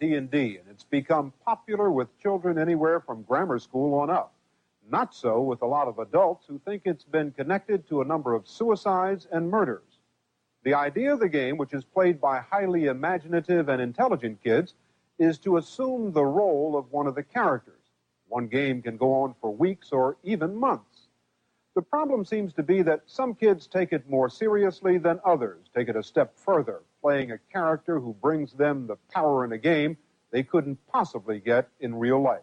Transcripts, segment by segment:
D&D, and it's become popular with children anywhere from grammar school on up. Not so with a lot of adults who think it's been connected to a number of suicides and murders. The idea of the game, which is played by highly imaginative and intelligent kids, is to assume the role of one of the characters. One game can go on for weeks or even months. The problem seems to be that some kids take it more seriously than others, take it a step further, playing a character who brings them the power in a game they couldn't possibly get in real life.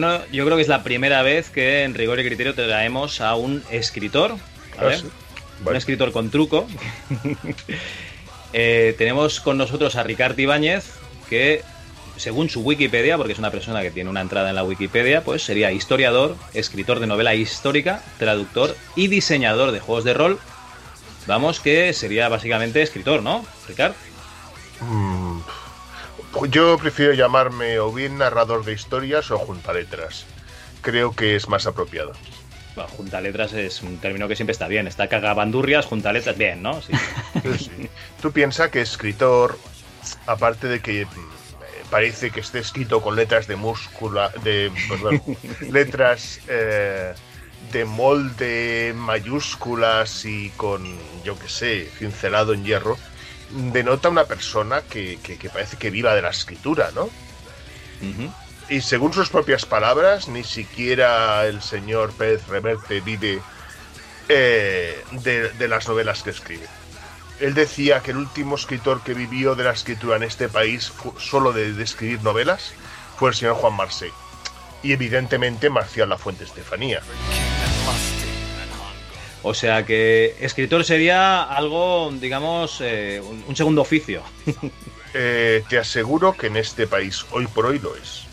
Bueno, yo creo que es la primera vez que en rigor y criterio traemos a un escritor. Ah, un escritor con truco. Eh, tenemos con nosotros a Ricardo Ibáñez, que según su Wikipedia, porque es una persona que tiene una entrada en la Wikipedia, pues sería historiador, escritor de novela histórica, traductor y diseñador de juegos de rol. Vamos, que sería básicamente escritor, ¿no, Ricardo? Mm, yo prefiero llamarme o bien narrador de historias o juntaletras. Creo que es más apropiado. Bueno, juntaletras es un término que siempre está bien. Está cagabandurrias, juntaletras, bien, ¿no? Sí. Tú piensas que escritor, aparte de que mm, parece que esté escrito con letras de múscula, de perdón, letras eh, de molde mayúsculas y con, yo qué sé, cincelado en hierro, denota una persona que, parece que viva de la escritura, ¿no? Y según sus propias palabras, ni siquiera el señor Pérez Reverte vive eh, de, las novelas que escribe. Él decía que el último escritor que vivió de la escritura en este país, solo de, escribir novelas, fue el señor Juan Marsé. Y evidentemente Marcial La Fuente Estefanía. O sea que escritor sería algo, digamos, eh, un, segundo oficio. Eh, te aseguro que en este país, hoy por hoy, lo es.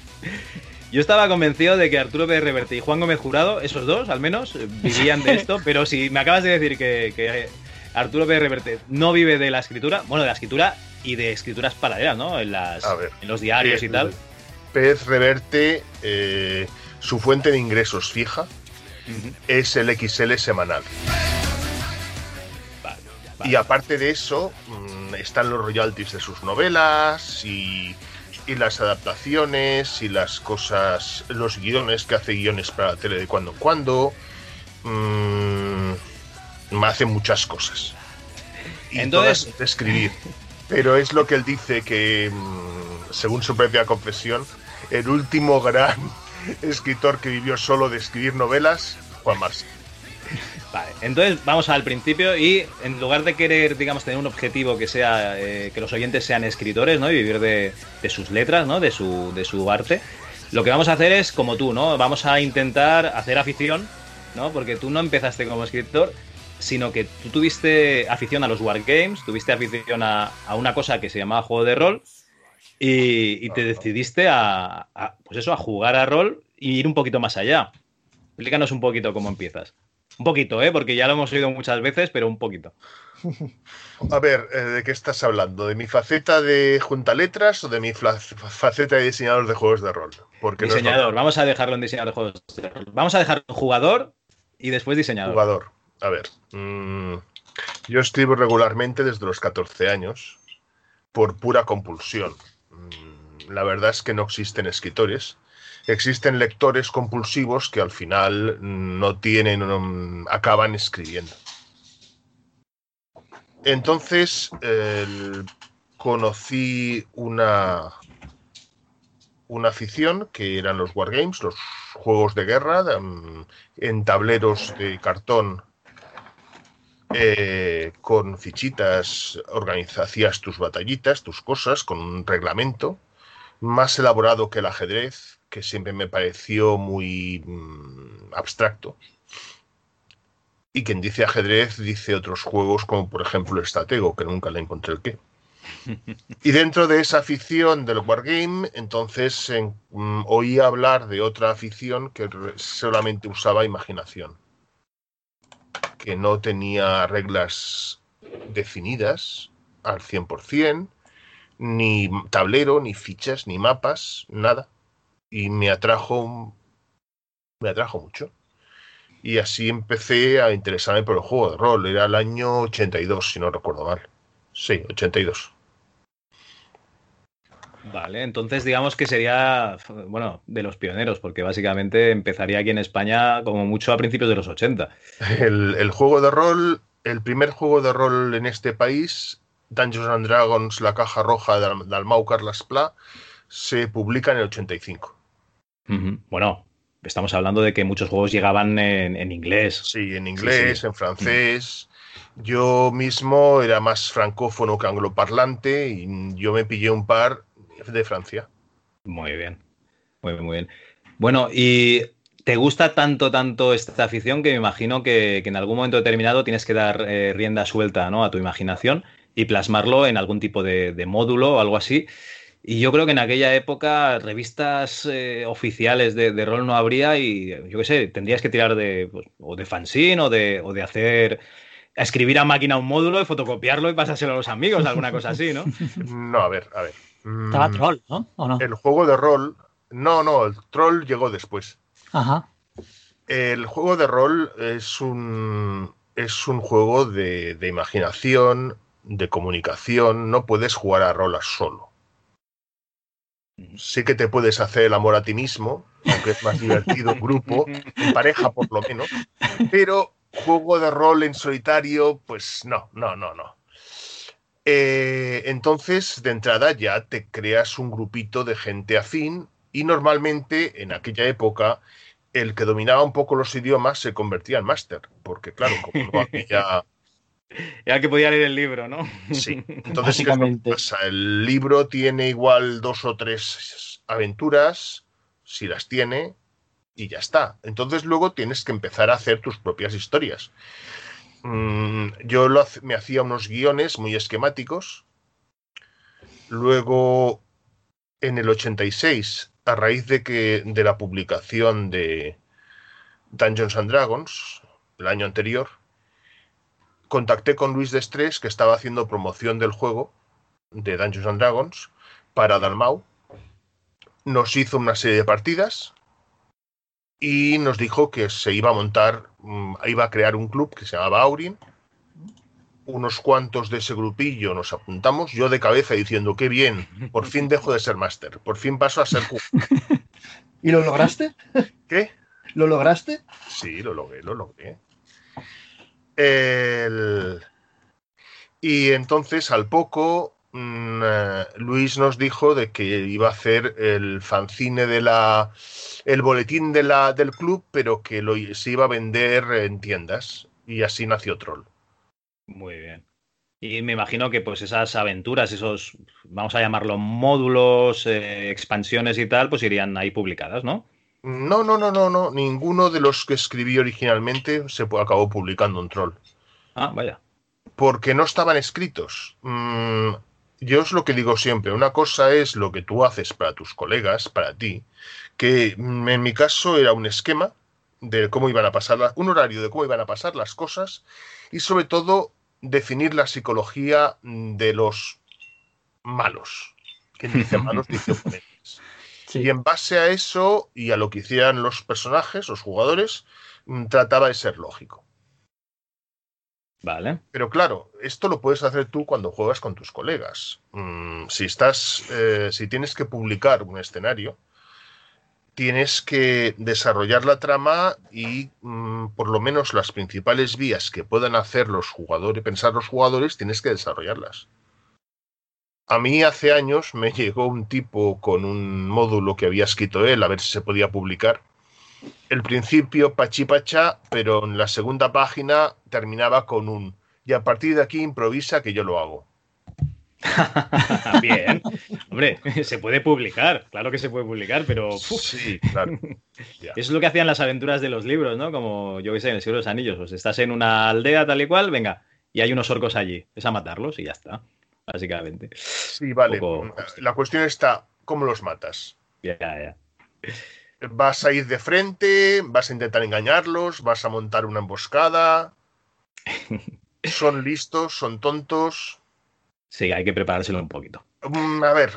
Yo estaba convencido de que Arturo P. Reverte y Juan Gómez Jurado, esos dos al menos, vivían de esto, pero si me acabas de decir que, Arturo P. Reverte no vive de la escritura, bueno, de la escritura y de escrituras paralelas, ¿no? En, las, en los diarios y tal. Pérez Reverte, eh, su fuente de ingresos fija es el XL semanal. Y aparte de eso, mm, están los royalties de sus novelas y, las adaptaciones y las cosas, los guiones que hace guiones para la tele de cuando en cuando. Mm, me hace muchas cosas. Y Entonces... de escribir. Pero es lo que él dice que, mm, según su propia confesión, el último gran escritor que vivió solo de escribir novelas, Juan Mars. Vale, entonces vamos al principio y en lugar de querer, digamos, tener un objetivo que sea eh, que los oyentes sean escritores, ¿no? Y vivir de, sus letras, ¿no? De su, de su arte, lo que vamos a hacer es como tú, ¿no? Vamos a intentar hacer afición, ¿no? Porque tú no empezaste como escritor, sino que tú tuviste afición a los wargames, tuviste afición a, una cosa que se llamaba juego de rol y, te decidiste a, pues eso, a jugar a rol y ir un poquito más allá. Explícanos un poquito cómo empiezas. Un poquito, ¿eh? Porque ya lo hemos oído muchas veces, pero un poquito. A ver, eh, ¿de qué estás hablando? ¿De mi faceta de junta letras o de mi faceta de diseñador de juegos de rol? Porque diseñador, vamos a dejarlo en diseñador de juegos de rol. Vamos a dejarlo en jugador y después diseñador. Jugador. A ver. Mm, yo escribo regularmente desde los 14 años por pura compulsión. Mm, la verdad es que no existen escritores existen lectores compulsivos que al final no tienen, acaban escribiendo. Entonces conocí una, una afición que eran los wargames, los juegos de guerra en tableros de cartón eh, con fichitas organizas tus batallitas, tus cosas, con un reglamento más elaborado que el ajedrez, que siempre me pareció muy mm, abstracto. Y quien dice ajedrez dice otros juegos como por ejemplo el estratego, que nunca le encontré el qué. Y dentro de esa afición del Wargame, entonces mm, oí hablar de otra afición que solamente usaba imaginación que no tenía reglas definidas al 100%, ni tablero, ni fichas, ni mapas, nada. Y me atrajo, me atrajo mucho. Y así empecé a interesarme por el juego de rol. Era el año 82, si no recuerdo mal. Sí, 82. Vale, entonces digamos que sería, bueno, de los pioneros, porque básicamente empezaría aquí en España como mucho a principios de los 80. El, juego de rol, el primer juego de rol en este país, Dungeons and Dragons, la caja roja de Dalmau Carlas Pla, se publica en el 85. Bueno, estamos hablando de que muchos juegos llegaban en, inglés. Sí, en inglés, en francés. Yo mismo era más francófono que angloparlante y yo me pillé un par de Francia. Muy bien, muy muy bien. Bueno, y te gusta tanto, tanto esta afición que me imagino que, en algún momento determinado tienes que dar eh, rienda suelta ¿no? a tu imaginación y plasmarlo en algún tipo de, módulo o algo así. Y yo creo que en aquella época revistas eh, oficiales de, rol no habría y yo qué sé, tendrías que tirar de, pues, o de fanzine o de, o de hacer escribir a máquina un módulo y fotocopiarlo y pasárselo a los amigos, alguna cosa así, ¿no? No, a ver, a ver. Estaba mm, Troll, ¿no? El juego de rol. No, no, el Troll llegó después. Ajá. El juego de rol es un, es un juego de, imaginación, de comunicación. No puedes jugar a rol solo. Sí que te puedes hacer el amor a ti mismo, aunque es más divertido en grupo, en pareja por lo menos. Pero juego de rol en solitario, pues no, no, no, no. Eh, entonces, de entrada ya te creas un grupito de gente afín y normalmente en aquella época el que dominaba un poco los idiomas se convertía en máster, porque claro, como no había... Era que podía leer el libro, ¿no? Sí, entonces pasa? El libro tiene igual dos o tres aventuras, si las tiene, y ya está. Entonces luego tienes que empezar a hacer tus propias historias. Mm, yo me hacía unos guiones muy esquemáticos. Luego, en el 86, a raíz de, que, de la publicación de Dungeons and Dragons, el año anterior, contacté con Luis Destrés, que estaba haciendo promoción del juego de Dungeons and Dragons para Dalmau. Nos hizo una serie de partidas y nos dijo que se iba a montar, mm, iba a crear un club que se llamaba Aurin. Unos cuantos de ese grupillo nos apuntamos, yo de cabeza diciendo, qué bien, por fin dejo de ser máster, por fin paso a ser ¿Y lo lograste? ¿Qué? ¿Lo lograste? Sí, lo logré, lo logré. Y entonces al poco Mm, eh, Luis nos dijo de que iba a hacer el fanzine de la el boletín de la, del club, pero que lo, se iba a vender en tiendas. Y así nació Troll. Muy bien. Y me imagino que pues esas aventuras, esos, vamos a llamarlo módulos, eh, expansiones y tal, pues irían ahí publicadas, ¿no? No, no, no, no, no. Ninguno de los que escribí originalmente se acabó publicando en Troll. Ah, vaya. Porque no estaban escritos. Mm, yo es lo que digo siempre, una cosa es lo que tú haces para tus colegas, para ti, que mm, en mi caso era un esquema de cómo iban a pasar, un horario de cómo iban a pasar las cosas y sobre todo definir la psicología de los malos. Quien dice malos dice oponentes. Y en base a eso y a lo que hicieran los personajes, los jugadores, mm, trataba de ser lógico. Vale. Pero claro, esto lo puedes hacer tú cuando juegas con tus colegas. Mm, si estás, eh, si tienes que publicar un escenario, tienes que desarrollar la trama y mm, por lo menos las principales vías que puedan hacer los jugadores, pensar los jugadores, tienes que desarrollarlas. A mí hace años me llegó un tipo con un módulo que había escrito él, a ver si se podía publicar. El principio pachipacha, pero en la segunda página terminaba con un y a partir de aquí improvisa que yo lo hago. Bien. Hombre, se puede publicar, claro que se puede publicar, pero. Sí, claro. Eso es lo que hacían las aventuras de los libros, ¿no? Como yo que sé, en el Siglo de los Anillos. Pues estás en una aldea tal y cual, venga, y hay unos orcos allí. Es a matarlos y ya está, básicamente. Sí, vale. La cuestión está: ¿cómo los matas? Ya, ya. ¿Vas a ir de frente? ¿Vas a intentar engañarlos? ¿Vas a montar una emboscada? ¿Son listos? ¿Son tontos? Sí, hay que preparárselo un poquito. Mm, a ver,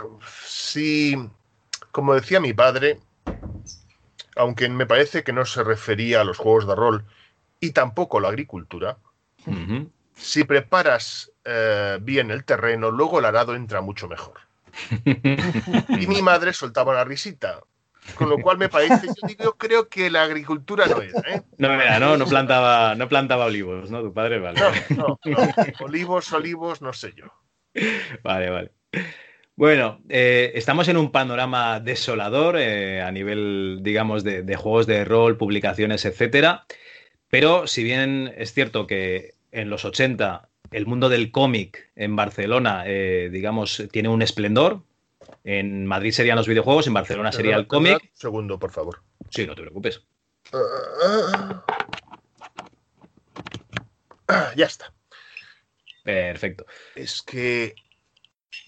si, como decía mi padre, aunque me parece que no se refería a los juegos de rol y tampoco a la agricultura, si preparas eh, bien el terreno, luego el arado entra mucho mejor. y mi madre soltaba una risita. Con lo cual me parece, yo digo, creo que la agricultura no era, ¿eh? No era, no, no plantaba, no plantaba olivos, ¿no? Tu padre, vale. No, no, no. Olivos, olivos, no sé yo. Vale, vale. Bueno, eh, estamos en un panorama desolador eh, a nivel, digamos, de, juegos de rol, publicaciones, etcétera. Pero si bien es cierto que en los 80 el mundo del cómic en Barcelona, eh, digamos, tiene un esplendor. En Madrid serían los videojuegos, en Barcelona sería el cómic. segundo, por favor. Sí, no te preocupes. ya está. Perfecto. Es que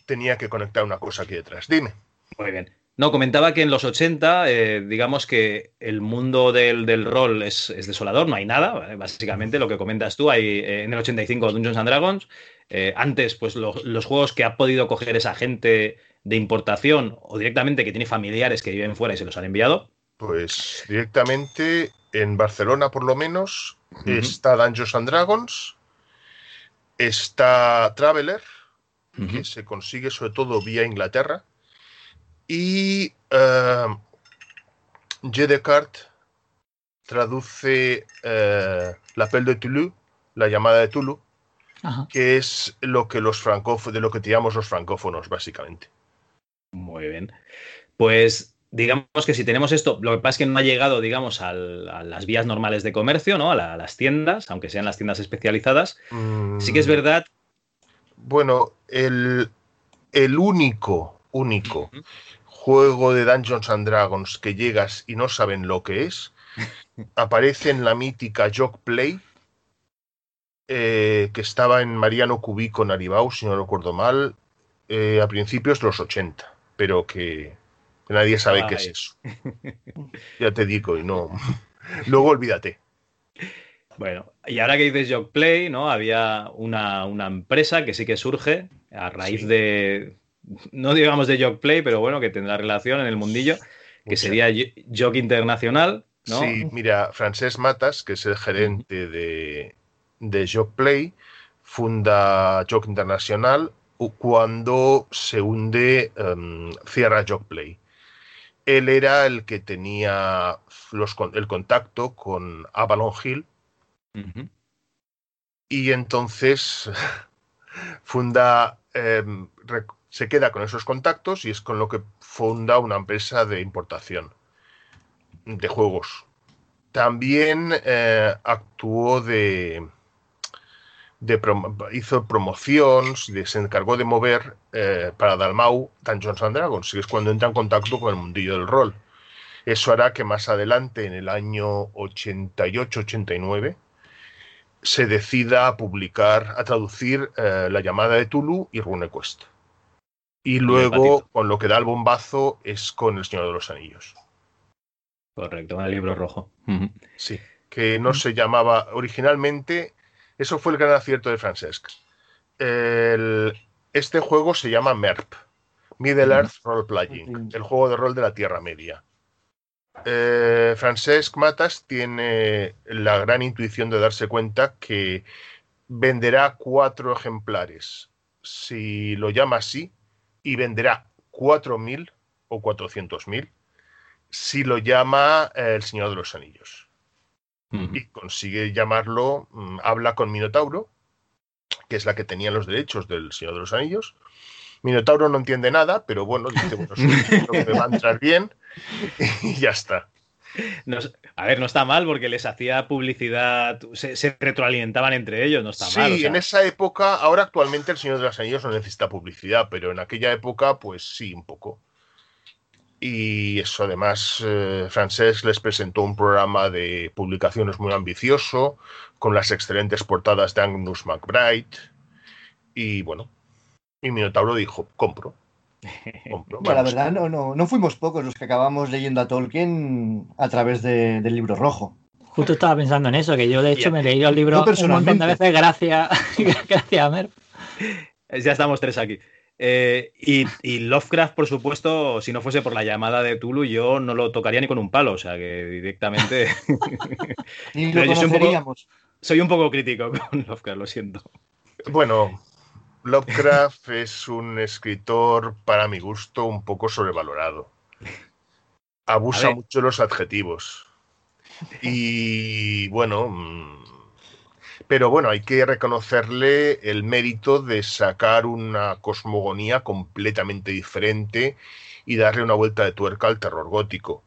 tenía que conectar una cosa aquí detrás. Dime. Muy bien. No, comentaba que en los 80, eh, digamos que el mundo del, rol es, desolador, no hay nada, básicamente lo que comentas tú, hay eh, en el 85 Dungeons and Dragons, eh, antes pues los juegos que ha podido coger esa gente de importación o directamente que tiene familiares que viven fuera y se los han enviado. Pues directamente en Barcelona por lo menos está Dungeons and Dragons, Está Traveler, que se consigue sobre todo vía Inglaterra. Y uh, traduce uh, La Pelle de Toulouse, la llamada de Tulu, que es lo que los francófonos, de lo que llamamos los francófonos, básicamente. Muy bien. Pues digamos que si tenemos esto, lo que pasa es que no ha llegado, digamos, a las vías normales de comercio, ¿no? A, las tiendas, aunque sean las tiendas especializadas. Sí que es mm. verdad. Bueno, el, único, único juego de Dungeons and Dragons que llegas y no saben lo que es, aparece en la mítica Jog Play, eh, que estaba en Mariano Cubico en Aribau, si no recuerdo mal, eh, a principios de los 80, pero que Nadie sabe qué es eso. ya te digo, y no. Luego olvídate. Bueno, y ahora que dices Jog Play, ¿no? Había una, empresa que sí que surge a raíz de. No digamos de Jog Play, pero bueno, que tendrá relación en el mundillo, que sería Jog Internacional. ¿no? Sí, mira, Francesc Matas, que es el gerente de, de Jog Play, funda Jog Internacional cuando se hunde, um, cierra Jog Play él era el que tenía el contacto con Avalon Hill. Y entonces funda, em, se queda con esos contactos y es con lo que funda una empresa de importación de juegos. También eh, actuó de, hizo promoción, se encargó de mover eh, para Dalmau Dungeons and Dragons, y es cuando entra en contacto con el mundillo del rol. Eso hará que más adelante, en el año 88-89, se decida a publicar, a traducir eh, La llamada de Tulu y RuneQuest. Y luego, con lo que da el bombazo, es con El Señor de los Anillos. Correcto, con el libro rojo. Sí, que no se llamaba originalmente eso fue el gran acierto de Francesc. este juego se llama MERP, Middle Earth Role Playing, el juego de rol de la Tierra Media. Eh, Francesc Matas tiene la gran intuición de darse cuenta que venderá cuatro ejemplares si lo llama así y venderá 4.000 o 400.000 si lo llama eh, el Señor de los Anillos. Y consigue llamarlo, mm, habla con Minotauro, que es la que tenía los derechos del Señor de los Anillos. Minotauro no entiende nada, pero bueno, dice, bueno, me va a entrar bien y ya está. A ver, no está mal porque les hacía publicidad, se, retroalimentaban entre ellos, no está mal. Sí, en esa época, ahora actualmente el Señor de los Anillos no necesita publicidad, pero en aquella época, pues sí, un poco. Y eso, además, eh, Francesc les presentó un programa de publicaciones muy ambicioso, con las excelentes portadas de Agnus McBride. Y bueno, y Minotauro dijo, compro. La verdad, no, no, no fuimos pocos los que acabamos leyendo a Tolkien a través del libro rojo. Justo estaba pensando en eso, que yo de hecho me he leído el libro un montón de veces gracias, gracias a Mer. Ya estamos tres aquí. Eh, y, Lovecraft, por supuesto, si no fuese por la llamada de Tulu, yo no lo tocaría ni con un palo, o sea que directamente. ni lo conoceríamos. soy un poco crítico con Lovecraft, lo siento. Bueno, Lovecraft es un escritor, para mi gusto, un poco sobrevalorado. Abusa mucho los adjetivos. Y bueno, mm, pero bueno, hay que reconocerle el mérito de sacar una cosmogonía completamente diferente y darle una vuelta de tuerca al terror gótico.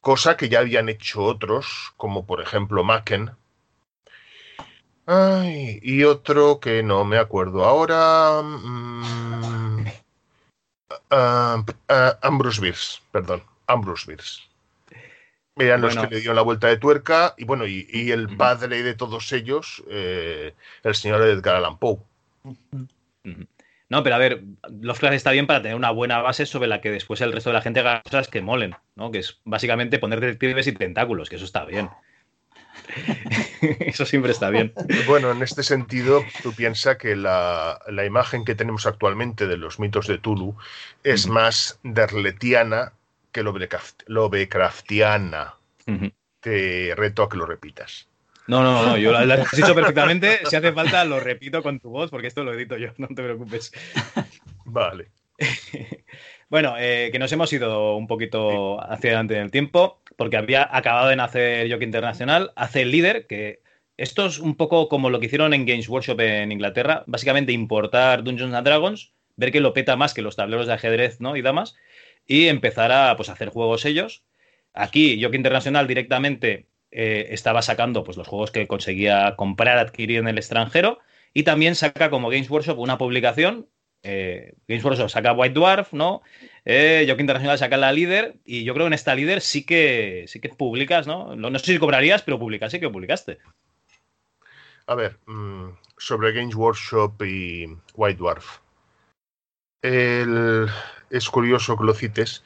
Cosa que ya habían hecho otros, como por ejemplo Macken, Ay, y otro que no me acuerdo ahora. Mm, ah, ah, Ambrose Bierce, perdón, Ambrose Bierce. Eran los que le dieron la vuelta de tuerca y bueno, y, el padre de todos ellos, eh, el señor Edgar Allan Poe. No, pero a ver, Lovecraft está bien para tener una buena base sobre la que después el resto de la gente haga cosas que molen, ¿no? Que es básicamente poner detectives y tentáculos, que eso está bien. Eso siempre está bien. Bueno, en este sentido, tú piensas que la, imagen que tenemos actualmente de los mitos de Tulu es más derletiana que Lovecraftiana. Te reto a que lo repitas. No, no, no, yo lo, has dicho perfectamente. Si hace falta, lo repito con tu voz, porque esto lo edito yo, no te preocupes. Vale. bueno, eh, que nos hemos ido un poquito hacia adelante en el tiempo porque había acabado de nacer Jockey Internacional, hace el líder, que esto es un poco como lo que hicieron en Games Workshop en Inglaterra, básicamente importar Dungeons and Dragons, ver que lo peta más que los tableros de ajedrez ¿no? y damas, y empezar a pues, hacer juegos ellos. Aquí, Jockey Internacional directamente eh, estaba sacando pues, los juegos que conseguía comprar, adquirir en el extranjero, y también saca como Games Workshop una publicación eh, Games Workshop saca White Dwarf, ¿no? Eh, Internacional saca la líder y yo creo que en esta líder sí que sí que publicas, ¿no? No, sé si cobrarías, pero publicas, sí que publicaste. A ver, mm, sobre Games Workshop y White Dwarf. es curioso que lo cites.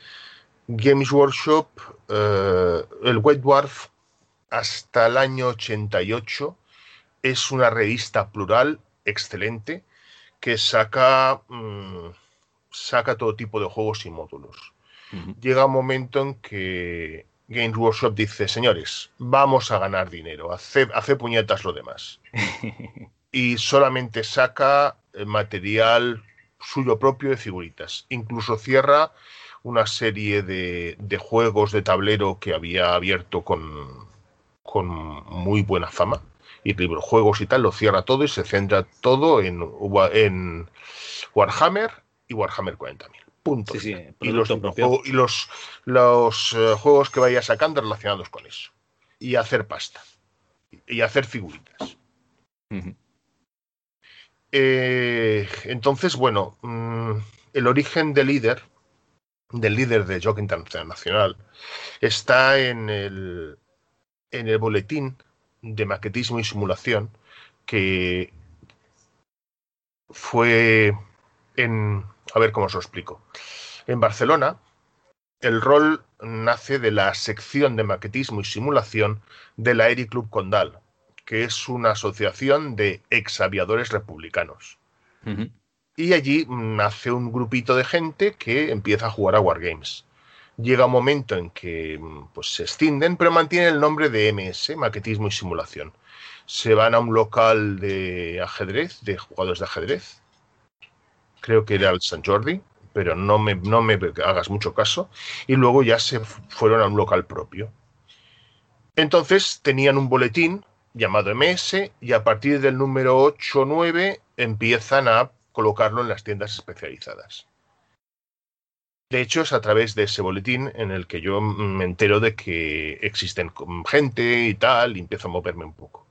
Games Workshop, eh, el White Dwarf, hasta el año 88, es una revista plural excelente que saca, mm, saca todo tipo de juegos y módulos. Llega un momento en que Games Workshop dice, señores, vamos a ganar dinero, hace, hace puñetas lo demás. y solamente saca eh, material suyo propio de figuritas. Incluso cierra una serie de, de juegos de tablero que había abierto con, con muy buena fama y juegos y tal, lo cierra todo y se centra todo en, en Warhammer y Warhammer 40.000. Punto. y los, y los, los eh, juegos que vaya sacando relacionados con eso. Y hacer pasta. Y hacer figuritas. Eh, entonces, bueno, mm, el origen del líder, del líder de Jockey Internacional, está en el, en el boletín de maquetismo y simulación que fue en... A ver cómo os lo explico. En Barcelona, el rol nace de la sección de maquetismo y simulación de la Club Condal, que es una asociación de exaviadores republicanos. Y allí nace un grupito de gente que empieza a jugar a Wargames llega un momento en que mm, pues, se extienden, pero mantienen el nombre de MS, Maquetismo y Simulación. Se van a un local de ajedrez, de jugadores de ajedrez. Creo que era el San Jordi, pero no me, no me hagas mucho caso. Y luego ya se fueron a un local propio. Entonces tenían un boletín llamado MS y a partir del número 8 o 9 empiezan a colocarlo en las tiendas especializadas. De hecho, es a través de ese boletín en el que yo me entero de que existen gente y tal, y empiezo a moverme un poco.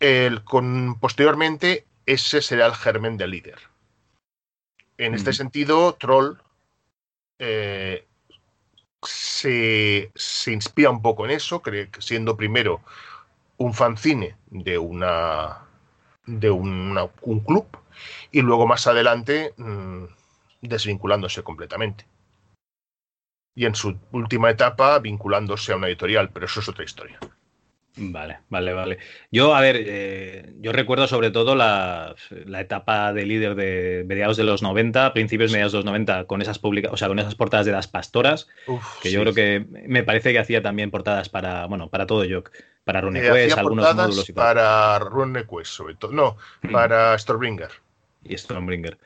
El, con, posteriormente, ese será el germen del líder. En este sentido, Troll eh, se, se, inspira un poco en eso, siendo primero un fanzine de una de un club y luego más adelante mm, desvinculándose completamente. Y en su última etapa vinculándose a una editorial, pero eso es otra historia. Vale, vale, vale. Yo, a ver, eh, yo recuerdo sobre todo la, etapa de líder de mediados de los 90, principios mediados de los 90, con esas publica o sea, con esas portadas de las pastoras, que yo creo que me parece que hacía también portadas para, bueno, para todo yo para RuneQuest, eh, algunos módulos y Para RuneQuest, sobre todo. No, mm. para Stormbringer. Y Stormbringer.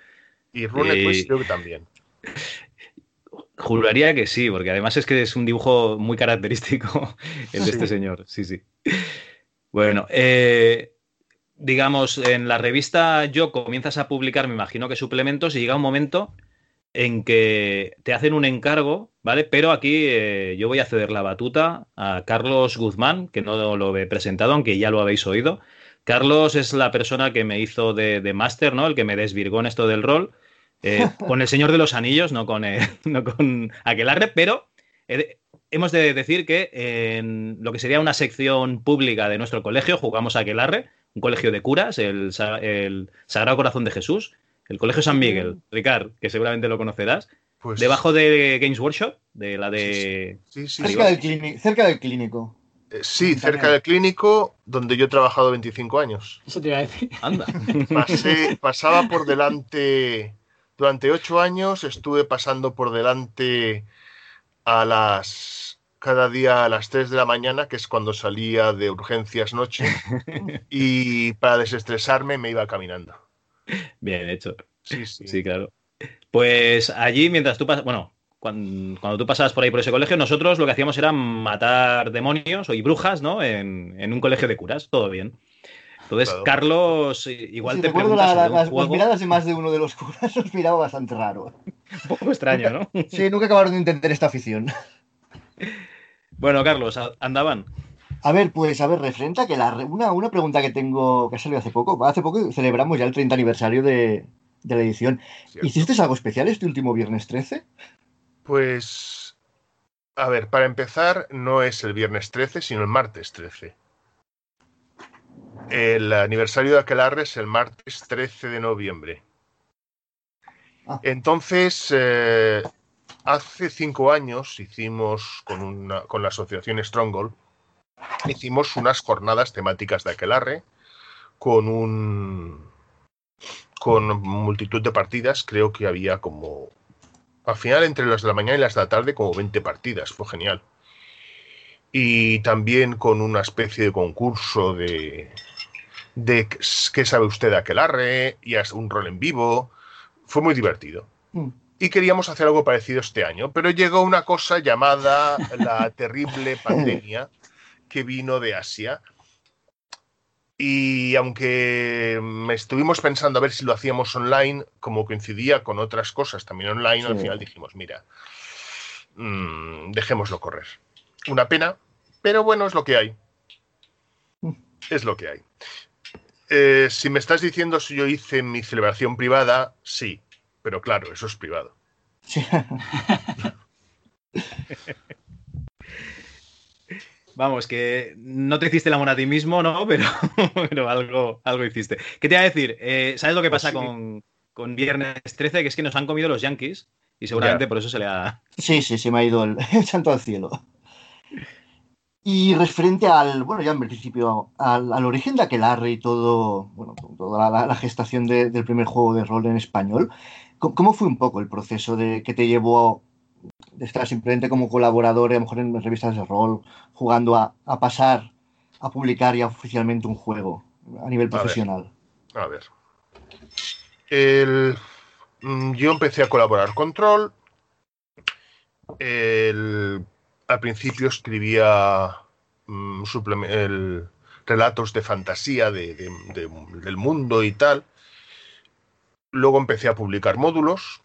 Y RuneQuest eh, creo que también. Juraría que sí, porque además es que es un dibujo muy característico el de este señor. Sí, sí. Bueno, eh, digamos, en la revista Yo comienzas a publicar, me imagino que suplementos, y llega un momento en que te hacen un encargo, ¿vale? Pero aquí eh, yo voy a ceder la batuta a Carlos Guzmán, que no lo he presentado, aunque ya lo habéis oído. Carlos es la persona que me hizo de, de máster, ¿no? El que me desvirgó en esto del rol. Eh, con el Señor de los Anillos, no con, eh, no con Aquelarre, pero hemos de decir que en lo que sería una sección pública de nuestro colegio jugamos a Aquelarre, un colegio de curas, el, el Sagrado Corazón de Jesús, el Colegio San Miguel, Ricard, que seguramente lo conocerás. Pues debajo de Games Workshop, de la de. Sí, sí, cerca, del cerca, del clínico. Eh, sí, cerca del clínico, donde yo he trabajado 25 años. Eso te iba a decir. Anda. pasaba por delante. Durante ocho años estuve pasando por delante a las. Cada día a las 3 de la mañana, que es cuando salía de urgencias noche, y para desestresarme me iba caminando. Bien hecho. Sí, sí. Sí, claro. Pues allí, mientras tú pasas, bueno, cuando, tú pasabas por ahí por ese colegio, nosotros lo que hacíamos era matar demonios y brujas, ¿no? En, un colegio de curas, todo bien. Entonces, Carlos, igual te preguntas las, miradas de más de uno de los curas nos miraba bastante raro. Un poco extraño, ¿no? sí, nunca acabaron de entender esta afición. Bueno, Carlos, andaban. A ver, pues, a ver, referente que la, una, una pregunta que tengo, que ha salido hace poco. Hace poco celebramos ya el 30 aniversario de, la edición. ¿Hiciste algo especial este último viernes 13? Pues, a ver, para empezar, no es el viernes 13, sino el martes 13. El aniversario de Aquelarre es el martes 13 de noviembre. Ah. Entonces, eh, hace cinco años hicimos con, una, con la asociación Stronghold hicimos unas jornadas temáticas de aquelarre con un con multitud de partidas, creo que había como al final entre las de la mañana y las de la tarde como 20 partidas, fue genial. Y también con una especie de concurso de de qué sabe usted de aquelarre y hasta un rol en vivo. Fue muy divertido. Mm. Y queríamos hacer algo parecido este año, pero llegó una cosa llamada la terrible pandemia que vino de Asia. Y aunque estuvimos pensando a ver si lo hacíamos online, como coincidía con otras cosas también online, al final dijimos, mira, mm, dejémoslo correr. Una pena, pero bueno, es lo que hay. Es lo que hay. Eh, si me estás diciendo si yo hice mi celebración privada, sí, pero claro, eso es privado. Sí. Vamos, que no te hiciste el amor a ti mismo, ¿no? Pero, pero algo, algo hiciste. ¿Qué te iba a decir? Eh, ¿Sabes lo que pues pasa con, con, Viernes 13? Que es que nos han comido los Yankees y seguramente por eso se le ha... Sí, sí, se me ha ido el, santo al cielo. Y referente al, bueno, ya en principio, al, origen de Aquelarre y todo, bueno, toda la, gestación del primer juego de rol en español, ¿cómo, fue un poco el proceso de que te llevó de estar simplemente como colaborador, a lo mejor en revistas de rol, jugando a, pasar a publicar ya oficialmente un juego a nivel profesional? A ver. El, mm, yo empecé a colaborar con Troll. Al principio escribía mm, relatos de fantasía del mundo y tal. Luego empecé a publicar módulos.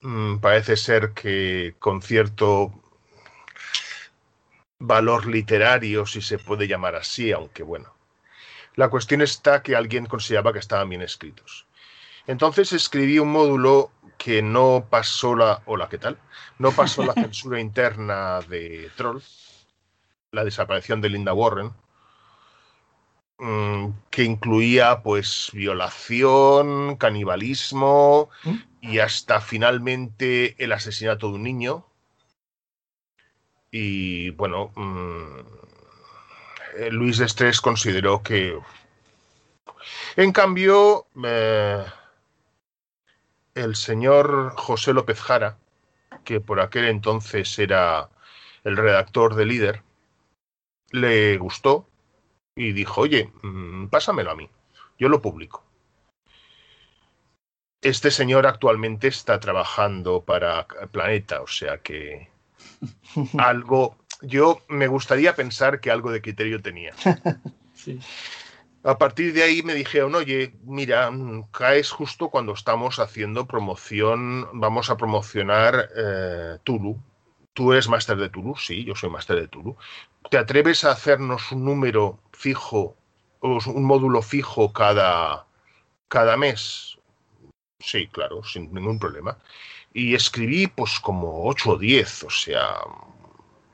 Mm, parece ser que con cierto valor literario, si se puede llamar así, aunque bueno. La cuestión está que alguien consideraba que estaban bien escritos. Entonces escribí un módulo que no pasó la. Hola, ¿qué tal? No pasó la censura interna de Troll, la desaparición de Linda Warren, Mm, que incluía pues violación, canibalismo y hasta finalmente el asesinato de un niño. Y bueno, mm, eh, Luis de Estrés consideró que... En cambio, eh, el señor José López Jara, que por aquel entonces era el redactor de líder, le gustó y dijo, oye, mm, pásamelo a mí, yo lo publico. Este señor actualmente está trabajando para Planeta, o sea que algo, yo me gustaría pensar que algo de criterio tenía. A partir de ahí me dijeron, oye, mira, mm, caes justo cuando estamos haciendo promoción, vamos a promocionar eh, Tulu. Tú eres máster de Tulu, sí, yo soy máster de Tulu. ¿Te atreves a hacernos un número fijo, un módulo fijo cada, cada mes. Sí, claro, sin ningún problema. Y escribí pues como 8 o 10, o sea,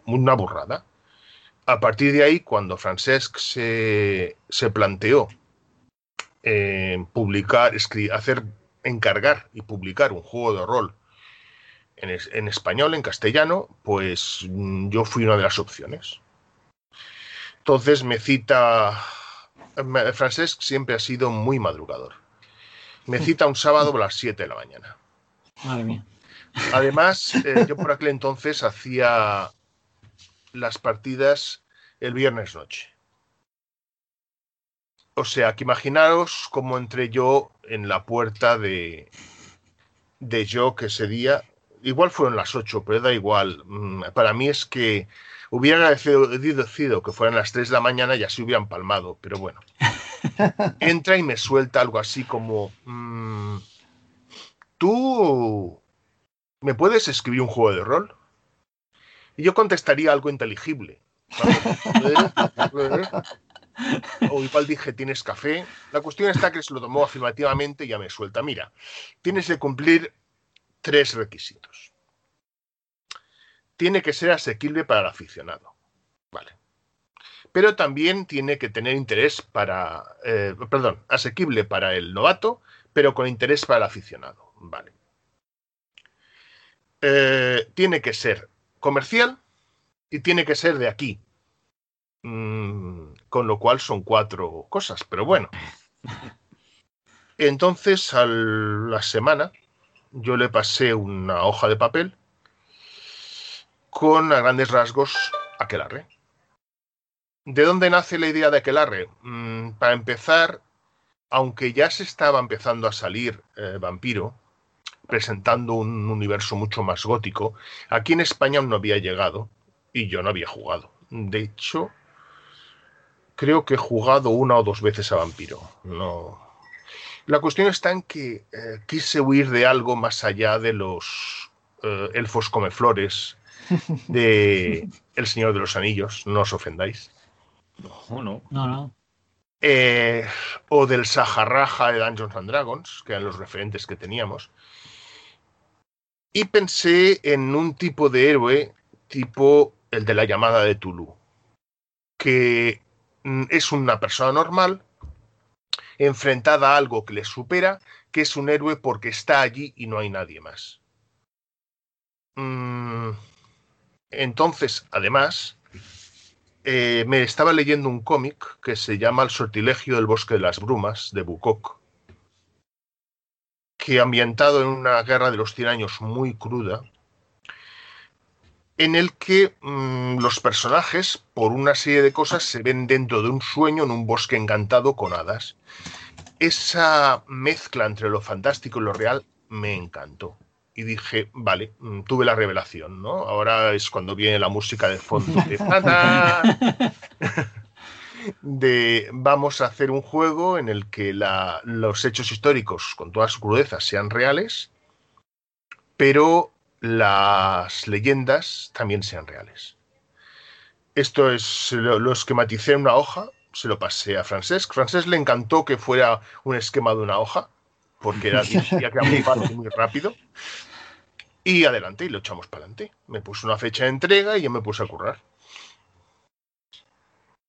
una burrada. A partir de ahí, cuando Francesc se, se planteó eh, publicar, hacer, encargar y publicar un juego de rol en, en, español, en castellano, pues mm, yo fui una de las opciones. Entonces me cita. Francesc siempre ha sido muy madrugador. Me cita un sábado a las 7 de la mañana. Madre mía. Además, eh, yo por aquel entonces hacía las partidas el viernes noche. O sea, que imaginaros cómo entré yo en la puerta de, de yo que ese día. Igual fueron las 8, pero da igual. Mm, para mí es que Hubiera decidido que fueran las 3 de la mañana y así hubieran palmado, pero bueno. Entra y me suelta algo así como, mm, ¿tú me puedes escribir un juego de rol? Y yo contestaría algo inteligible. o igual dije, ¿tienes café? La cuestión está que se lo tomó afirmativamente y ya me suelta. Mira, tienes que cumplir tres requisitos tiene que ser asequible para el aficionado. Vale. Pero también tiene que tener interés para, eh, perdón, asequible para el novato, pero con interés para el aficionado. Vale. Eh, tiene que ser comercial y tiene que ser de aquí. Mm, con lo cual son cuatro cosas, pero bueno. Entonces, a la semana, yo le pasé una hoja de papel con a grandes rasgos Aquelarre. ¿De dónde nace la idea de Aquelarre? Mm, para empezar, aunque ya se estaba empezando a salir eh, Vampiro, presentando un universo mucho más gótico, aquí en España no había llegado y yo no había jugado. De hecho, creo que he jugado una o dos veces a Vampiro. No. La cuestión está en que eh, quise huir de algo más allá de los eh, elfos come flores de El Señor de los Anillos, no os ofendáis. No, no. no, eh, o del Saharraja de Dungeons and Dragons, que eran los referentes que teníamos. Y pensé en un tipo de héroe tipo el de la llamada de Tulu, que mm, es una persona normal enfrentada a algo que le supera, que es un héroe porque está allí y no hay nadie más. Mm, entonces, además, eh, me estaba leyendo un cómic que se llama El sortilegio del bosque de las brumas, de Bukok, que ambientado en una guerra de los 100 años muy cruda, en el que mm, los personajes, por una serie de cosas, se ven dentro de un sueño en un bosque encantado con hadas. esa mezcla entre lo fantástico y lo real me encantó. Y dije, vale, mm, tuve la revelación, ¿no? Ahora es cuando viene la música de fondo de, de vamos a hacer un juego en el que los hechos históricos, con toda su crudeza, sean reales, pero las leyendas también sean reales. Esto es lo, lo esquematicé en una hoja se lo pasé a Francesc. Francesc le encantó que fuera un esquema de una hoja, porque era, ya que muy fácil, muy rápido. Y adelante, y lo echamos para adelante. Me puso una fecha de entrega y yo me puse a currar.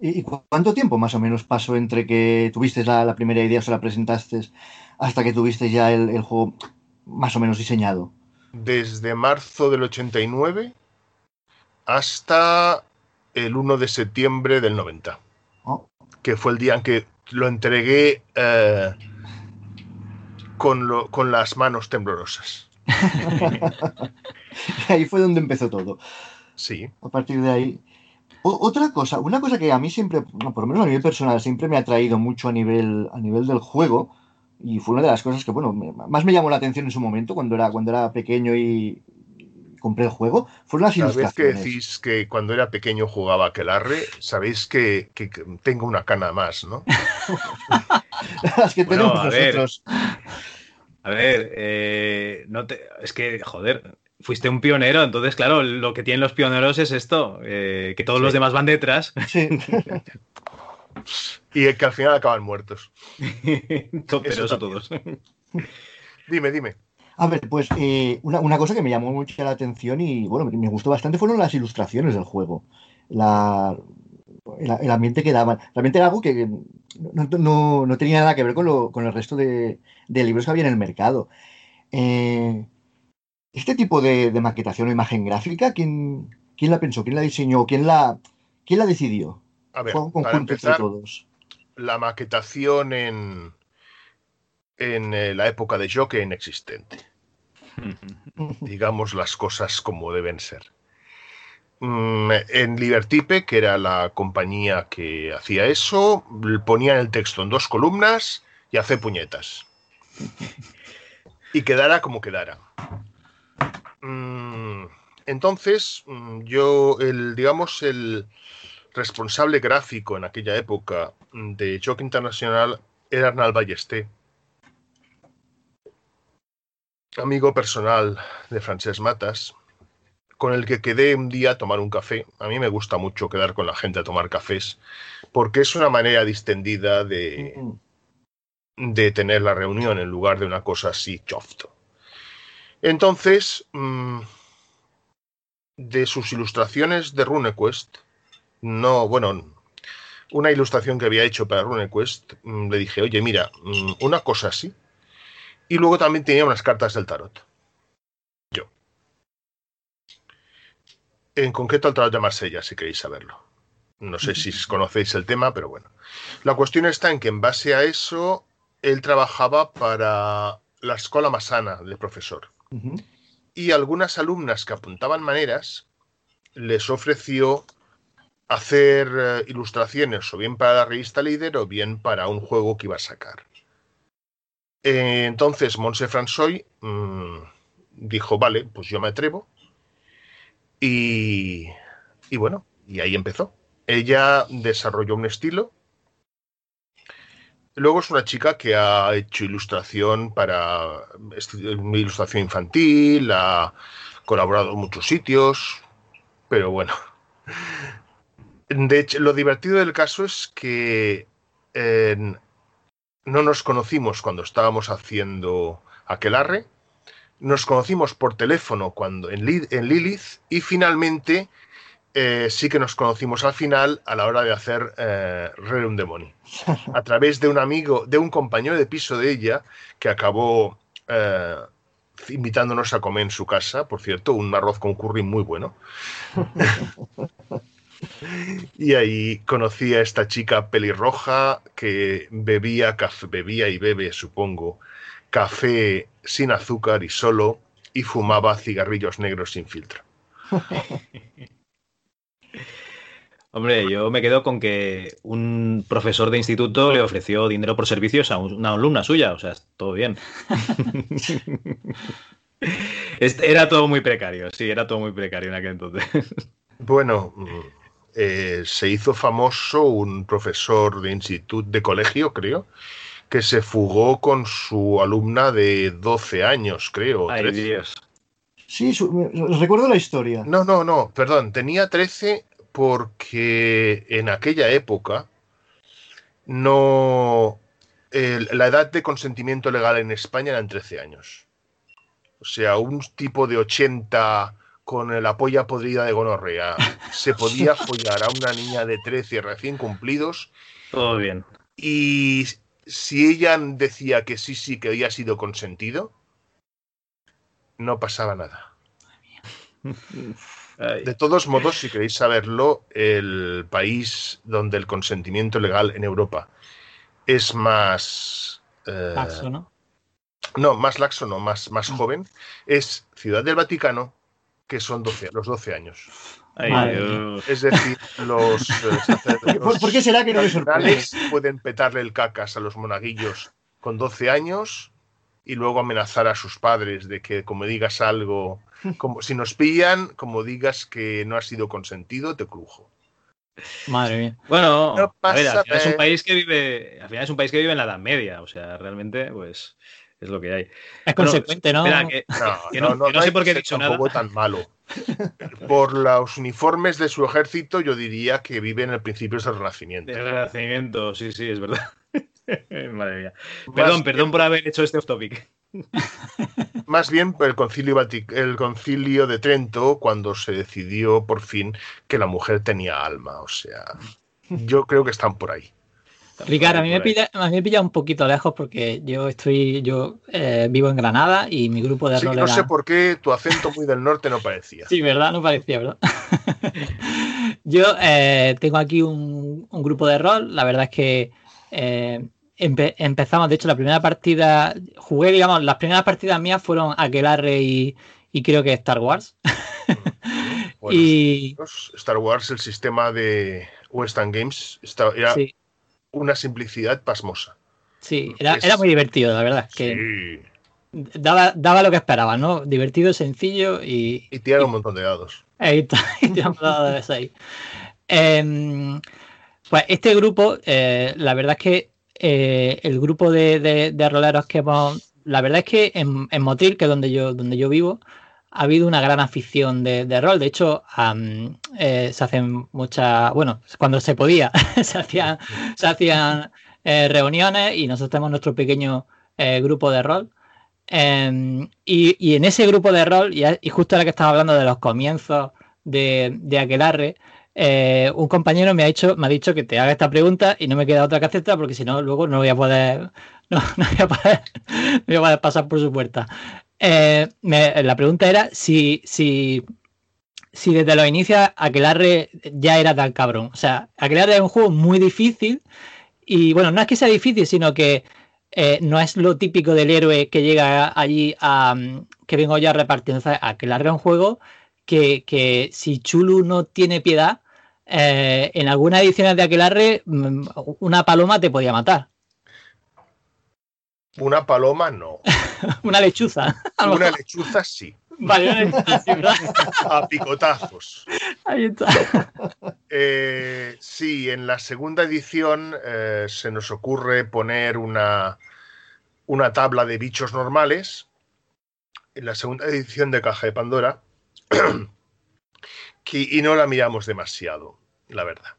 ¿Y cuánto tiempo más o menos pasó entre que tuviste la, primera idea, o se la presentaste, hasta que tuviste ya el, el, juego más o menos diseñado? Desde marzo del 89 hasta el 1 de septiembre del 90 que fue el día en que lo entregué eh, con, con las manos temblorosas. ahí fue donde empezó todo. Sí. A partir de ahí. Otra cosa, una cosa que a mí siempre, por lo menos a nivel personal, siempre me ha traído mucho a nivel, a nivel del juego, y fue una de las cosas que, bueno, más me llamó la atención en su momento, cuando era, cuando era pequeño y, compré el juego fueron las Cada vez que decís que cuando era pequeño jugaba a Aquelarre, sabéis que, tengo una cana más, ¿no? las que tenemos a nosotros. Ver, a ver, eh, no te, es que, joder, fuiste un pionero, entonces, claro, lo que tienen los pioneros es esto, eh, que todos los demás van detrás. Sí. y que al final acaban muertos. Eso todos. dime, dime. A ver, pues eh, una, cosa que me llamó mucho la atención y bueno, me gustó bastante fueron las ilustraciones del juego. La, el, ambiente que daban. Realmente era algo que no, tenía nada que ver con, el resto de, libros que había en el mercado. Eh, este tipo de, maquetación o imagen gráfica, ¿quién, ¿quién, la pensó? ¿Quién la diseñó? ¿Quién la, quién la decidió? A ver, para empezar, La maquetación en, en eh, la época de Jockey inexistente. Digamos las cosas como deben ser. Mm, en Libertype, que era la compañía que hacía eso, ponían el texto en dos columnas y hace puñetas. Y quedara como quedara. Mm, entonces, mm, yo, el, digamos, el responsable gráfico en aquella época de Jockey Internacional era Arnal Ballesté amigo personal de Francesc Matas, con el que quedé un día a tomar un café. A mí me gusta mucho quedar con la gente a tomar cafés, porque es una manera distendida de, de tener la reunión en lugar de una cosa así chofto. Entonces, mm, de sus ilustraciones de RuneQuest, no, bueno, una ilustración que había hecho para RuneQuest, mm, le dije, oye, mira, mm, una cosa así, y luego también tenía unas cartas del tarot. Yo. En concreto el tarot de Marsella, si queréis saberlo. No sé si conocéis el tema, pero bueno. La cuestión está en que en base a eso, él trabajaba para la escuela masana del profesor. Y algunas alumnas que apuntaban maneras les ofreció hacer eh, ilustraciones o bien para la revista Líder o bien para un juego que iba a sacar. Eh, entonces Monse Fransoy mm, dijo, vale, pues yo me atrevo. Y, y bueno, y ahí empezó. Ella desarrolló un estilo. Luego es una chica que ha hecho ilustración para ilustración infantil, ha colaborado en muchos sitios, pero bueno. De hecho, lo divertido del caso es que no nos conocimos cuando estábamos haciendo Aquelarre, nos conocimos por teléfono cuando en Lilith y finalmente eh, sí que nos conocimos al final a la hora de hacer eh, Rerum Demoni. A través de un amigo, de un compañero de piso de ella que acabó eh, invitándonos a comer en su casa, por cierto, un arroz con curry muy bueno. Y ahí conocí a esta chica pelirroja que bebía, café, bebía y bebe, supongo, café sin azúcar y solo, y fumaba cigarrillos negros sin filtro. Hombre, yo me quedo con que un profesor de instituto le ofreció dinero por servicios a una alumna suya, o sea, todo bien. era todo muy precario, sí, era todo muy precario en aquel entonces. Bueno, eh, se hizo famoso un profesor de instituto, de colegio, creo, que se fugó con su alumna de 12 años, creo. Ay, Dios. Sí, recuerdo la historia. No, no, no, perdón, tenía 13 porque en aquella época no la edad de consentimiento legal en España era en 13 años. O sea, un tipo de 80 con la polla podrida de gonorrea se podía follar a una niña de 13 recién cumplidos. Todo bien. Y si ella decía que sí, sí, que había sido consentido, no pasaba nada. De todos modos, si queréis saberlo, el país donde el consentimiento legal en Europa es más... Eh, laxo, ¿no? No, más laxo, no, más, más mm. joven, es Ciudad del Vaticano, que son 12, los 12 años. es decir, los, eh, ¿Por, qué será que no les pueden petarle el cacas a los monaguillos con 12 años y luego amenazar a sus padres de que como digas algo como, si nos pillan, como digas que no ha sido consentido, te crujo. Madre mía. Bueno, a ver, al final es un país que vive, al final es un país que vive en la Edad Media, o sea, realmente, pues es lo que hay. Es consecuente, ¿no? no, no, sé por qué he dicho nada. tan malo. Por los uniformes de su ejército, yo diría que vive en el principio del Renacimiento. Del Renacimiento, sí, sí, es verdad. Madre mía. Perdón, perdón por haber hecho este off topic. Más bien el concilio, el concilio de Trento, cuando se decidió por fin que la mujer tenía alma. O sea, yo creo que están por ahí. Ricardo, a mí, me pilla, a mí me pilla un poquito lejos porque yo estoy, yo eh, vivo en Granada y mi grupo de sí, No sé por qué tu acento muy del norte no parecía. sí, ¿verdad? No parecía, ¿verdad? yo eh, tengo aquí un, grupo de rol. La verdad es que eh, empezamos, de hecho, la primera partida, jugué, digamos, las primeras partidas mías fueron Aquelarre y, y creo que Star Wars. y Star Wars, el sistema de Western Games, era una simplicidad pasmosa. Sí, era, muy divertido, la verdad. Que daba, daba lo que esperaba, ¿no? Divertido, sencillo y. Y tiene un montón de dados. Ahí está, y un dados ahí. Em, pues este grupo, eh, la verdad es que eh, el grupo de, de, roleros que hemos. La verdad es que en, en, Motril, que es donde yo, donde yo vivo, ha habido una gran afición de, rol. De hecho, eh, se hacen muchas. Bueno, cuando se podía, se hacían, se hacían eh, reuniones y nosotros tenemos nuestro pequeño grupo de rol. Em, y, en ese grupo de rol, y, y, justo ahora que estaba hablando de los comienzos de, de Aquelarre, eh, un compañero me ha, hecho, me ha dicho que te haga esta pregunta y no me queda otra que aceptar porque si no, luego no voy a poder, no, voy, a pasar por su puerta. Eh, la pregunta era si, si, si desde los inicios Aquelarre ya era tan cabrón. O sea, Aquelarre es un juego muy difícil y bueno, no es que sea difícil, sino que eh, no es lo típico del héroe que llega allí a que vengo ya a repartir. Aquelarre es un juego que, que si Chulu no tiene piedad, eh, en algunas ediciones de Aquelarre mm, una paloma te podía matar. Una paloma no. una lechuza. Una lechuza sí. Vale, A picotazos. Ahí está. Eh, sí, en la segunda edición eh, se nos ocurre poner una, una tabla de bichos normales. En la segunda edición de Caja de Pandora y no la miramos demasiado, la verdad.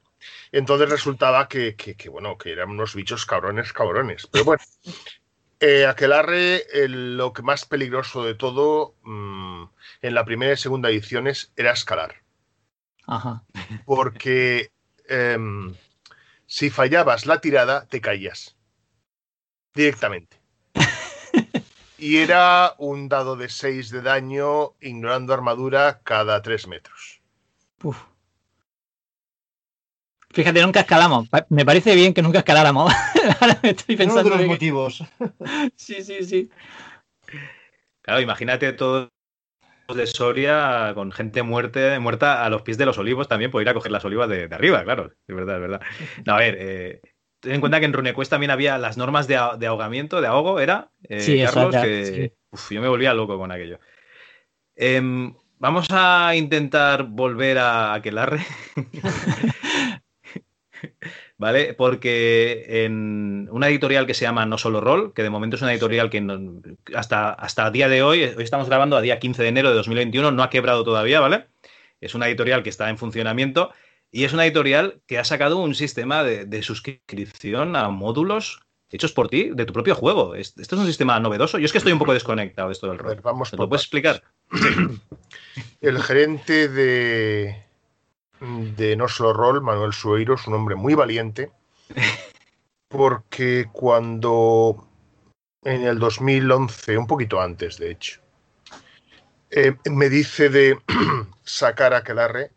Entonces resultaba que, bueno, que eran unos bichos cabrones, cabrones. Pero bueno, eh, Aquelarre, lo que más peligroso de todo mm, en la primera y segunda ediciones era escalar. Ajá. Porque em, si fallabas la tirada, te caías. Directamente. Y era un dado de 6 de daño, ignorando armadura cada 3 metros. Fíjate, nunca escalamos. Me parece bien que nunca escaláramos. Ahora me estoy pensando. Uno de los motivos. sí, sí, sí. Claro, imagínate todo de Soria con gente muerte, muerta a los pies de los olivos también por ir a coger las olivas de, arriba, claro. Es verdad, es verdad. No, a ver, eh, ten en cuenta que en Runequest también había las normas de, ahogamiento, de ahogo, ¿era? Eh, sí, Carlos, que yo me volvía loco con aquello. Em, vamos a intentar volver a Aquelarre. ¿vale? Porque en una editorial que se llama No Solo Roll, que de momento es una editorial que hasta, hasta día de hoy, hoy estamos grabando a día 15 de enero de 2021, no ha quebrado todavía, ¿vale? Es una editorial que está en funcionamiento y es una editorial que ha sacado un sistema de, suscripción a módulos hechos por ti, de tu propio juego. Esto es un sistema novedoso. Yo es que estoy un poco desconectado de esto del rol. vamos ¿Te lo puedes explicar? El gerente de, de No Solo Roll, Manuel Sueiro, es un hombre muy valiente, porque cuando en el 2011, un poquito antes de hecho, eh, me dice de sacar a Aquelarre,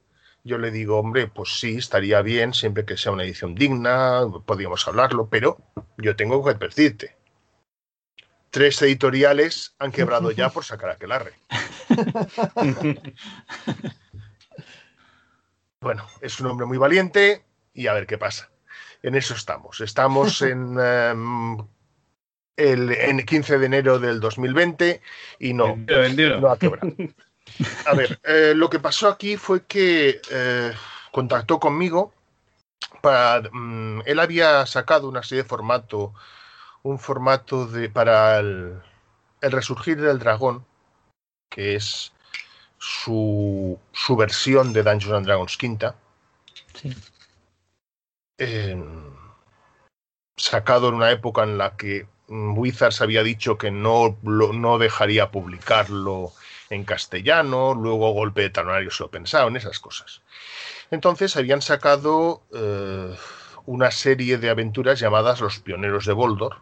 yo le digo, hombre, pues sí, estaría bien, siempre que sea una edición digna, podríamos hablarlo, pero yo tengo que advertirte. Tres editoriales han quebrado ya por sacar a Aquelarre. Bueno, es un hombre muy valiente y a ver qué pasa. En eso estamos. Estamos en em, el 15 de enero del 2020 y no, no ha quebrado. A ver, eh, lo que pasó aquí fue que eh, contactó conmigo para. Mm, él había sacado una serie de formato, un formato de para el resurgir del dragón, que es su, su versión de Dungeons and Dragons quinta. Sí. sacado en una época en la que Wizards había dicho que no, no dejaría publicarlo en castellano, luego golpe de talonario se lo pensaron, esas cosas. Entonces habían sacado eh, una serie de aventuras llamadas Los Pioneros de Boldor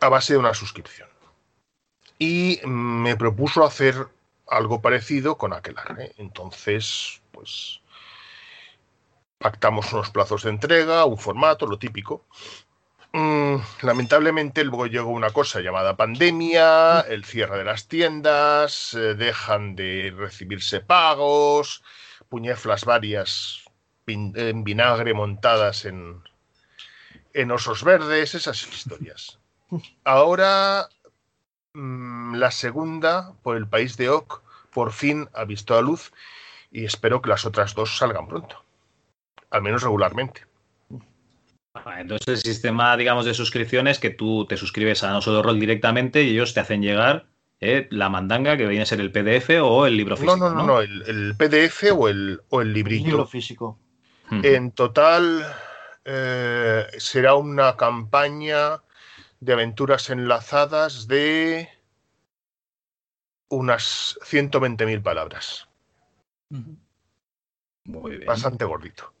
a base de una suscripción y me propuso hacer algo parecido con Aquelarre. Entonces, pues pactamos unos plazos de entrega, un formato, lo típico. Mm, lamentablemente luego llegó una cosa llamada pandemia, el cierre de las tiendas, eh, dejan de recibirse pagos, puñeflas varias en vinagre montadas en, en osos verdes, esas historias. Ahora Mm, la segunda, por el país de Oc, por fin ha visto a luz y espero que las otras dos salgan pronto, al menos regularmente. Entonces el sistema, digamos, de suscripciones que tú te suscribes a No Solo Roll directamente y ellos te hacen llegar eh, la mandanga que viene a ser el PDF o el libro físico. No, no, no, no, el, PDF o el, o el librito. libro físico. En total eh, será una campaña de aventuras enlazadas de unas 120.000 palabras. Muy bien. Bastante gordito.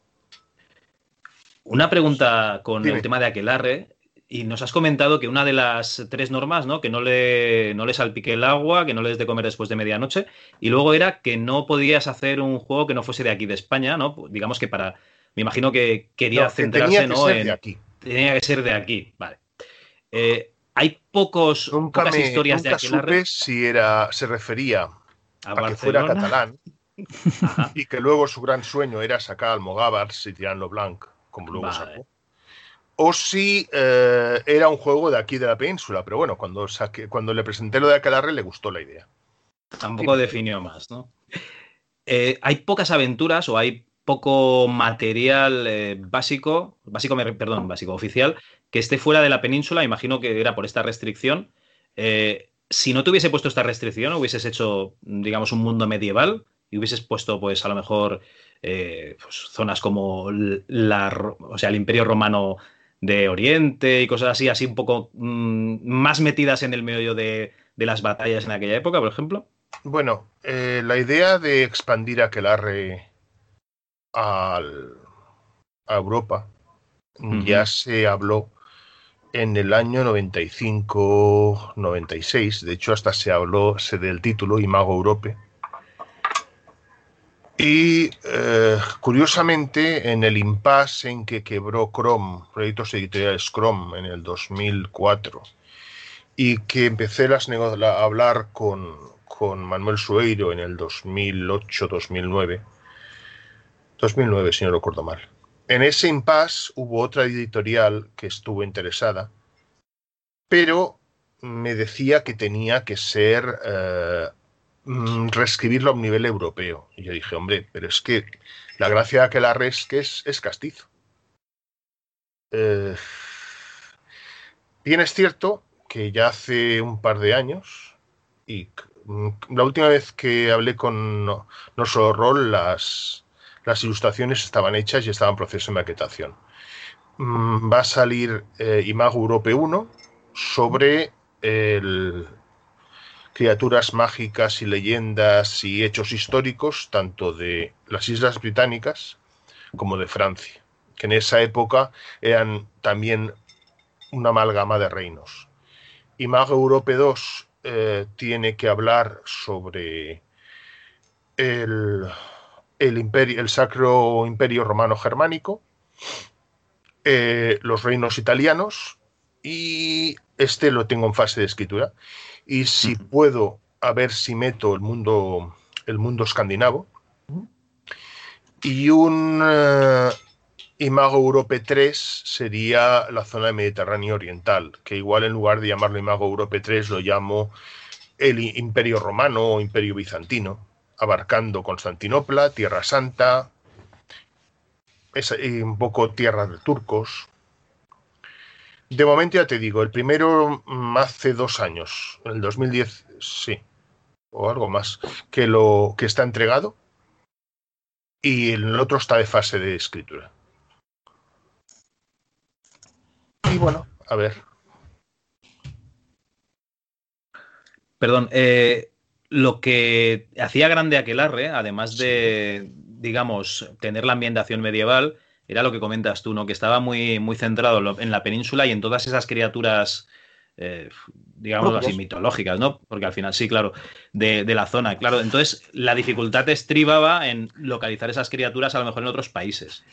Una pregunta con el tema de Aquelarre. Y nos has comentado que una de las tres normas, ¿no? Que no le, no le salpique el agua, que no le des de comer después de medianoche. Y luego era que no podías hacer un juego que no fuese de aquí de España, ¿no? Digamos que para. Me imagino que quería centrarse, ¿no? en, de aquí. Tenía que ser de aquí, vale. Eh, hay pocos, pocas historias de supe si era, se refería a, que fuera catalán y que luego su gran sueño era sacar Almogávar y tirarlo Blanc, como luego sacó. O si eh, era un juego de aquí de la península, pero bueno, cuando, cuando le presenté lo de Aquelarre le gustó la idea. Tampoco definió más, ¿no? Eh, hay pocas aventuras o hay poco material básico, básico, perdón, básico oficial, que esté fuera de la península, imagino que era por esta restricción. Eh, si no te hubiese puesto esta restricción, hubieses hecho, digamos, un mundo medieval y hubieses puesto, pues, a lo mejor eh, pues, zonas como la, o sea, el Imperio Romano de Oriente y cosas así, así un poco mm, más metidas en el medio de, las batallas en aquella época, por ejemplo. Bueno, eh, la idea de expandir Aquelarre al, a Europa ya se habló en el año 95-96. De hecho, hasta se habló se del título Imago Europe. Y eh, curiosamente, en el impasse en que quebró Chrome, proyectos editoriales Chrome en el 2004, y que empecé a hablar con, con Manuel Sueiro en el 2008-2009. 2009, si no recuerdo mal. En ese impasse hubo otra editorial que estuvo interesada, pero me decía que tenía que ser eh, reescribirlo a un nivel europeo. Y yo dije, hombre, pero es que la gracia de aquel es que es, castizo. Eh, bien es cierto que ya hace un par de años, y mm, la última vez que hablé con No, Solo Roll, las, las ilustraciones estaban hechas y estaban en proceso de maquetación. Mm, va a salir eh, Imago Europe 1 sobre el, criaturas mágicas y leyendas y hechos históricos, tanto de las Islas Británicas como de Francia, que en esa época eran también una amalgama de reinos. Imago Europe 2 eh, tiene que hablar sobre el, el, imperio, el Sacro Imperio Romano Germánico, eh, los reinos italianos, y este lo tengo en fase de escritura. Y si puedo, a ver si meto el mundo, el mundo escandinavo. Y un eh, Imago Europe 3 sería la zona Mediterráneo Oriental, que igual en lugar de llamarlo Imago Europe 3 lo llamo el Imperio Romano o Imperio Bizantino, abarcando Constantinopla, Tierra Santa, y un poco tierra de turcos, de momento ya te digo, el primero mm, hace dos años, en el 2010, sí, o algo más, que lo que está entregado y el otro está de fase de escritura. Y bueno, a ver. Perdón, eh, lo que hacía grande Aquelarre, además de, digamos, tener la ambientación medieval, era lo que comentas tú, ¿no? Que estaba muy, muy centrado en la península y en todas esas criaturas, eh, digamos así, mitológicas, ¿no? Porque al final, sí, claro, de, la zona, claro. Entonces, la dificultad estribaba en localizar esas criaturas a lo mejor en otros países.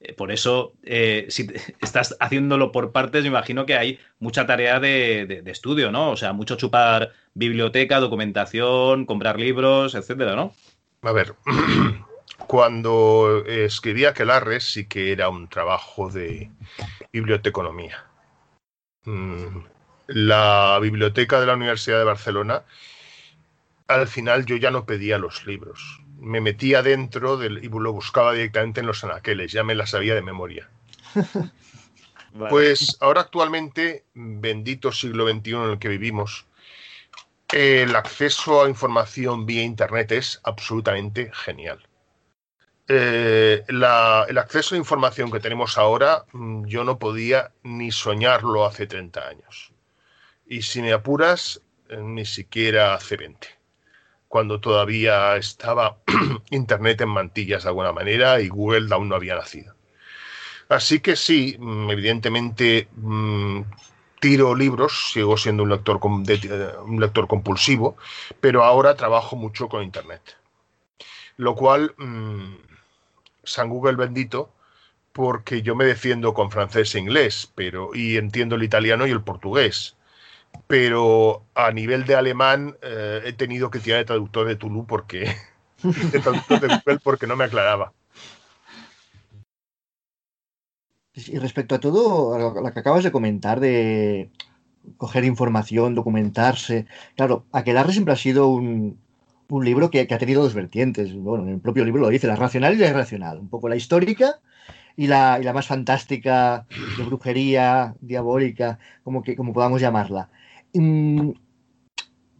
Eh, por eso, eh, si estás haciéndolo por partes, me imagino que hay mucha tarea de, estudio, ¿no? O sea, mucho chupar biblioteca, documentación, comprar libros, etcétera, ¿no? A ver, cuando escribía Aquelarre sí que era un trabajo de biblioteconomía. Mm, la biblioteca de la Universidad de Barcelona, al final yo ya no pedía los libros. Me metía dentro del, y lo buscaba directamente en los anaqueles, ya me las sabía de memoria. Pues ahora actualmente, bendito siglo XXI en el que vivimos, el acceso a información vía Internet es absolutamente genial. Eh, el acceso a información que tenemos ahora, mm, yo no podía ni soñarlo hace 30 años. Y si me apuras, eh, ni siquiera hace 20, cuando todavía estaba Internet en mantillas de alguna manera y Google aún no había nacido. Así que sí, mm, evidentemente mm, tiro libros, sigo siendo un lector, un lector compulsivo, pero ahora trabajo mucho con Internet. Lo cual San Google bendito, porque yo me defiendo con francés e inglés, pero y entiendo el italiano y el portugués. Pero a nivel de alemán eh, he tenido que tirar de traductor de Toulouse porque de traductor de Google porque no me aclaraba. Y respecto a todo lo que acabas de comentar de coger información, documentarse, claro, Aquelarre siempre ha sido un, un libro que, ha tenido dos vertientes. Bueno, en el propio libro lo dice, la racional y la irracional. Un poco la histórica y la, y la más fantástica, de brujería, diabólica, como, que, como podamos llamarla. Mm,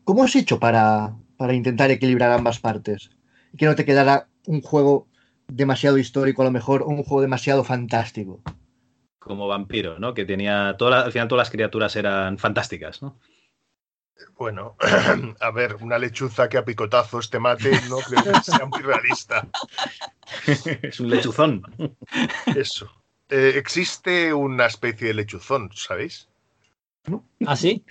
¿Cómo has hecho para, para intentar equilibrar ambas partes? Que no te quedara un juego demasiado histórico a lo mejor o un juego demasiado fantástico. Como vampiro, ¿no? Que tenía. Toda al final todas las criaturas eran fantásticas, ¿no? Bueno, a ver, una lechuza que a picotazo este mate no creo que sea muy realista. Es un lechuzón. Eso. Eh, existe una especie de lechuzón, ¿sabéis? ¿Ah, sí?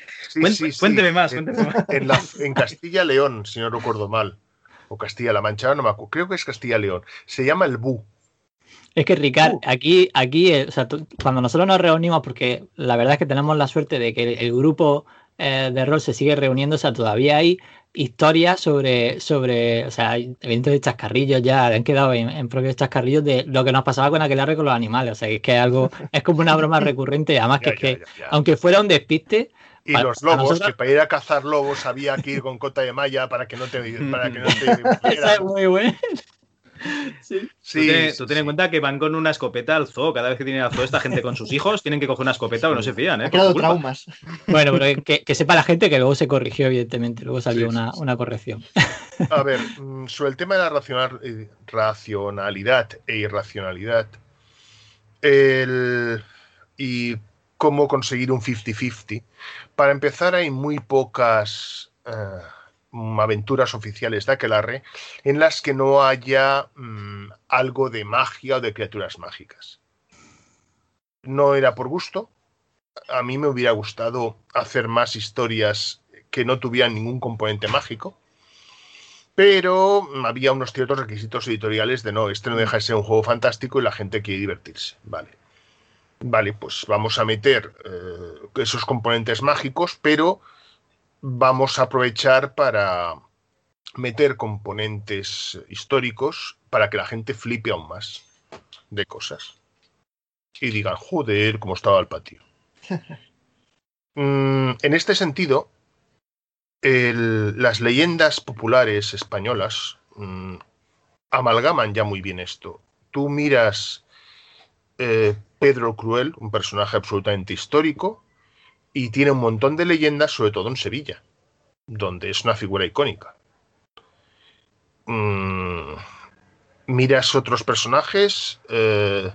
cuénteme más, en, cuénteme más. En, Castilla-León, si no recuerdo mal, o Castilla-La Mancha, no me acuerdo, creo que es Castilla-León, se llama el bu. Es que, Ricard, aquí, aquí eh, cuando nosotros nos reunimos, porque la verdad es que tenemos la suerte de que el grupo eh, de rol se sigue reuniendo, o sea, todavía hay historias sobre, sobre, o sea, eventos de chascarrillos ya, han quedado en, propios chascarrillos de lo que nos pasaba con aquel arre con los animales, o sea, es que es algo, es como una broma recurrente, además que es que, aunque fuera un despiste, y los lobos, que para ir a cazar lobos había que ir con cota de malla para que no te, para que no te Esa es muy buena. Sí. tú, ten, en cuenta que van con una escopeta al zoo. Cada vez que tienen al zoo esta gente con sus hijos, tienen que coger una escopeta o no se fían. ¿eh? Ha creado traumas. Bueno, pero que, sepa la gente que luego se corrigió, evidentemente. Luego salió una, corrección. A ver, mm, sobre el tema de la eh, racionalidad e irracionalidad y cómo conseguir un 50-50, para empezar hay muy pocas. Eh, aventuras oficiales de Aquelarre en las que no haya mm, algo de magia o de criaturas mágicas. No era por gusto. A mí me hubiera gustado hacer más historias que no tuvieran ningún componente mágico. Pero había unos ciertos requisitos editoriales de no, este no deja de ser un juego fantástico y la gente quiere divertirse. Vale. Vale, pues vamos a meter eh, esos componentes mágicos, pero vamos a aprovechar para meter componentes históricos para que la gente flipe aún más de cosas. Y digan, joder, cómo estaba el patio. Mm, en este sentido, las leyendas populares españolas mm, amalgaman ya muy bien esto. Tú miras eh, Pedro Cruel, un personaje absolutamente histórico, y tiene un montón de leyendas, sobre todo en Sevilla, donde es una figura icónica. Mm, miras otros personajes. Eh,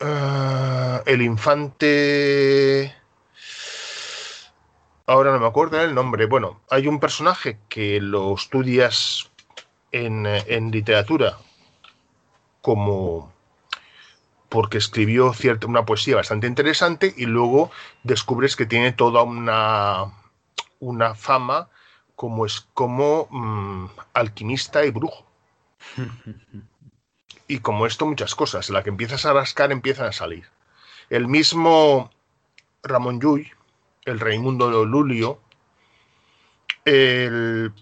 eh, el infante. Ahora no me acuerdo el nombre. Bueno, hay un personaje que lo estudias en, en literatura como porque escribió cierta, una poesía bastante interesante y luego descubres que tiene toda una, una fama como, es, como mm, alquimista y brujo. y como esto muchas cosas, en la que empiezas a rascar empiezan a salir. El mismo Ramón Llull, el Raimundo Lulio, el,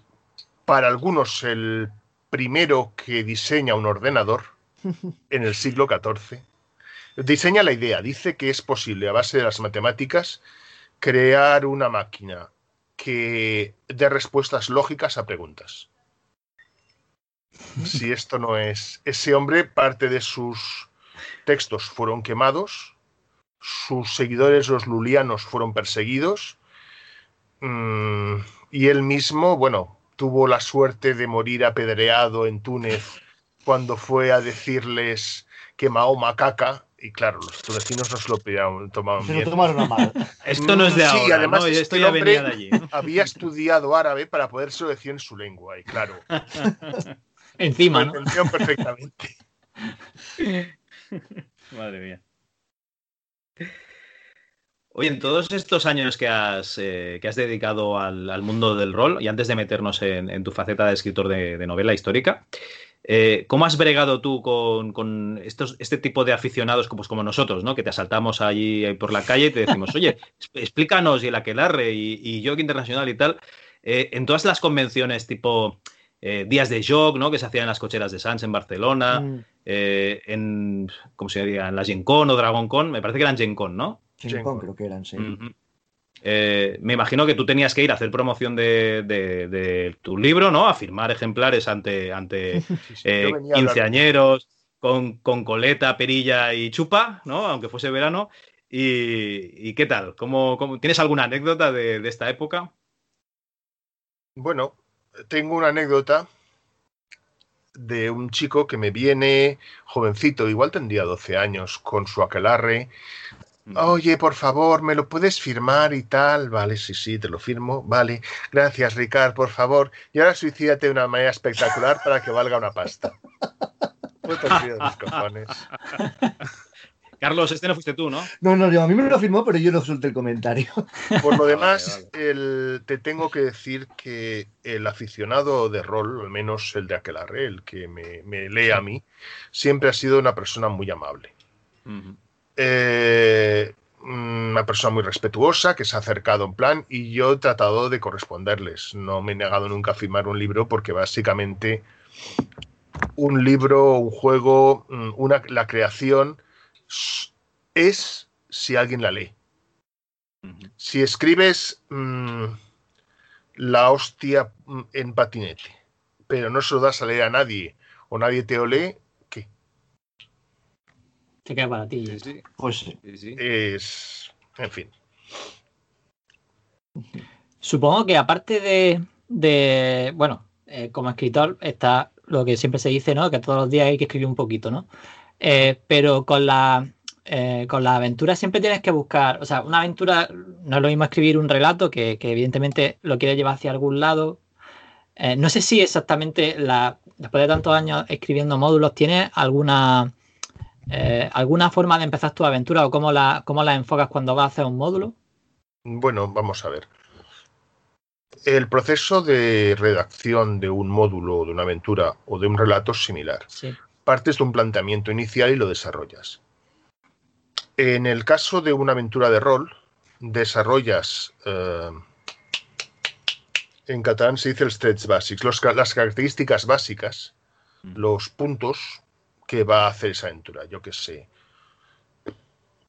para algunos el primero que diseña un ordenador en el siglo XIV, diseña la idea, dice que es posible a base de las matemáticas crear una máquina que dé respuestas lógicas a preguntas. Si esto no es... Ese hombre, parte de sus textos fueron quemados, sus seguidores, los lulianos, fueron perseguidos, mm, y él mismo, bueno, tuvo la suerte de morir apedreado en Túnez cuando fue a decirles que Mahoma caca, y claro, los tunecinos no se lo tomaban se bien. lo tomaron mal. Esto no es de ahora, sí, además, este esto ya venía de allí. Había estudiado árabe para decir en su lengua, y claro. Encima, ¿no? Lo perfectamente. Madre mía. Oye, en todos estos años que has, eh, que has dedicado al, mundo del rol, y antes de meternos en, tu faceta de escritor de novela histórica, eh, ¿Cómo has bregado tú con, estos, este tipo de aficionados como, pues, como nosotros, ¿no? que te asaltamos allí por la calle y te decimos, oye, explícanos y el aquelarre y, y Jog Internacional y tal, eh, en todas las convenciones tipo eh, días de Jog, ¿no? que se hacían en las cocheras de Sans en Barcelona, mm. en, ¿cómo se diría? En la Gen Con o Dragon Con, me parece que eran Gen Con, ¿no? Gen Con creo que eran, sí. Eh, me imagino que tú tenías que ir a hacer promoción de, tu libro, ¿no? A firmar ejemplares ante, ante eh, quinceañeros con, coleta, perilla y chupa, ¿no? Aunque fuese verano. ¿Y, qué tal? ¿Cómo, tienes alguna anécdota de, esta época? Bueno, tengo una anécdota de un chico que me viene jovencito, igual tendría 12 años, con su aquelarre, Oye, por favor, ¿me lo puedes firmar y tal? Vale, sí, sí, te lo firmo. Vale. Gracias, Ricard, por favor. Y ahora suicídate de una manera espectacular para que valga una pasta. cojones. Carlos, este no fuiste tú, ¿no? No, no, a mí me lo firmó, pero yo no solté el comentario. Por lo demás, te tengo que decir que el aficionado de rol, al menos el de Aquelarre, el que me, lee a mí, siempre ha sido una persona muy amable. Eh, una persona muy respetuosa que se ha acercado en plan y yo he tratado de corresponderles. No me he negado nunca a firmar un libro porque básicamente un libro, un juego, mm, una, la creación es si alguien la lee. Si escribes mm, la hostia mm, en patinete, pero no se lo das a leer a nadie o nadie te lo lee, ¿qué? Te queda para ti. Pues sí. Es. En fin. Supongo que aparte de. de bueno, eh, como escritor está lo que siempre se dice, ¿no? Que todos los días hay que escribir un poquito, ¿no? Eh, pero con la eh, con la aventura siempre tienes que buscar, o sea, una aventura no es lo mismo escribir un relato que, evidentemente lo quieres llevar hacia algún lado. Eh, no sé si exactamente la, después de tantos años escribiendo módulos, ¿tienes alguna, eh, alguna forma de empezar tu aventura o cómo la, cómo la enfocas cuando vas a hacer un módulo? Bueno, vamos a ver. El proceso de redacción de un módulo, de una aventura o de un relato es similar. Partes de un planteamiento inicial y lo desarrollas. En el caso de una aventura de rol, desarrollas. Eh, en catalán se dice el trets básicos, las características básicas, los puntos que va a hacer esa aventura. Yo qué sé.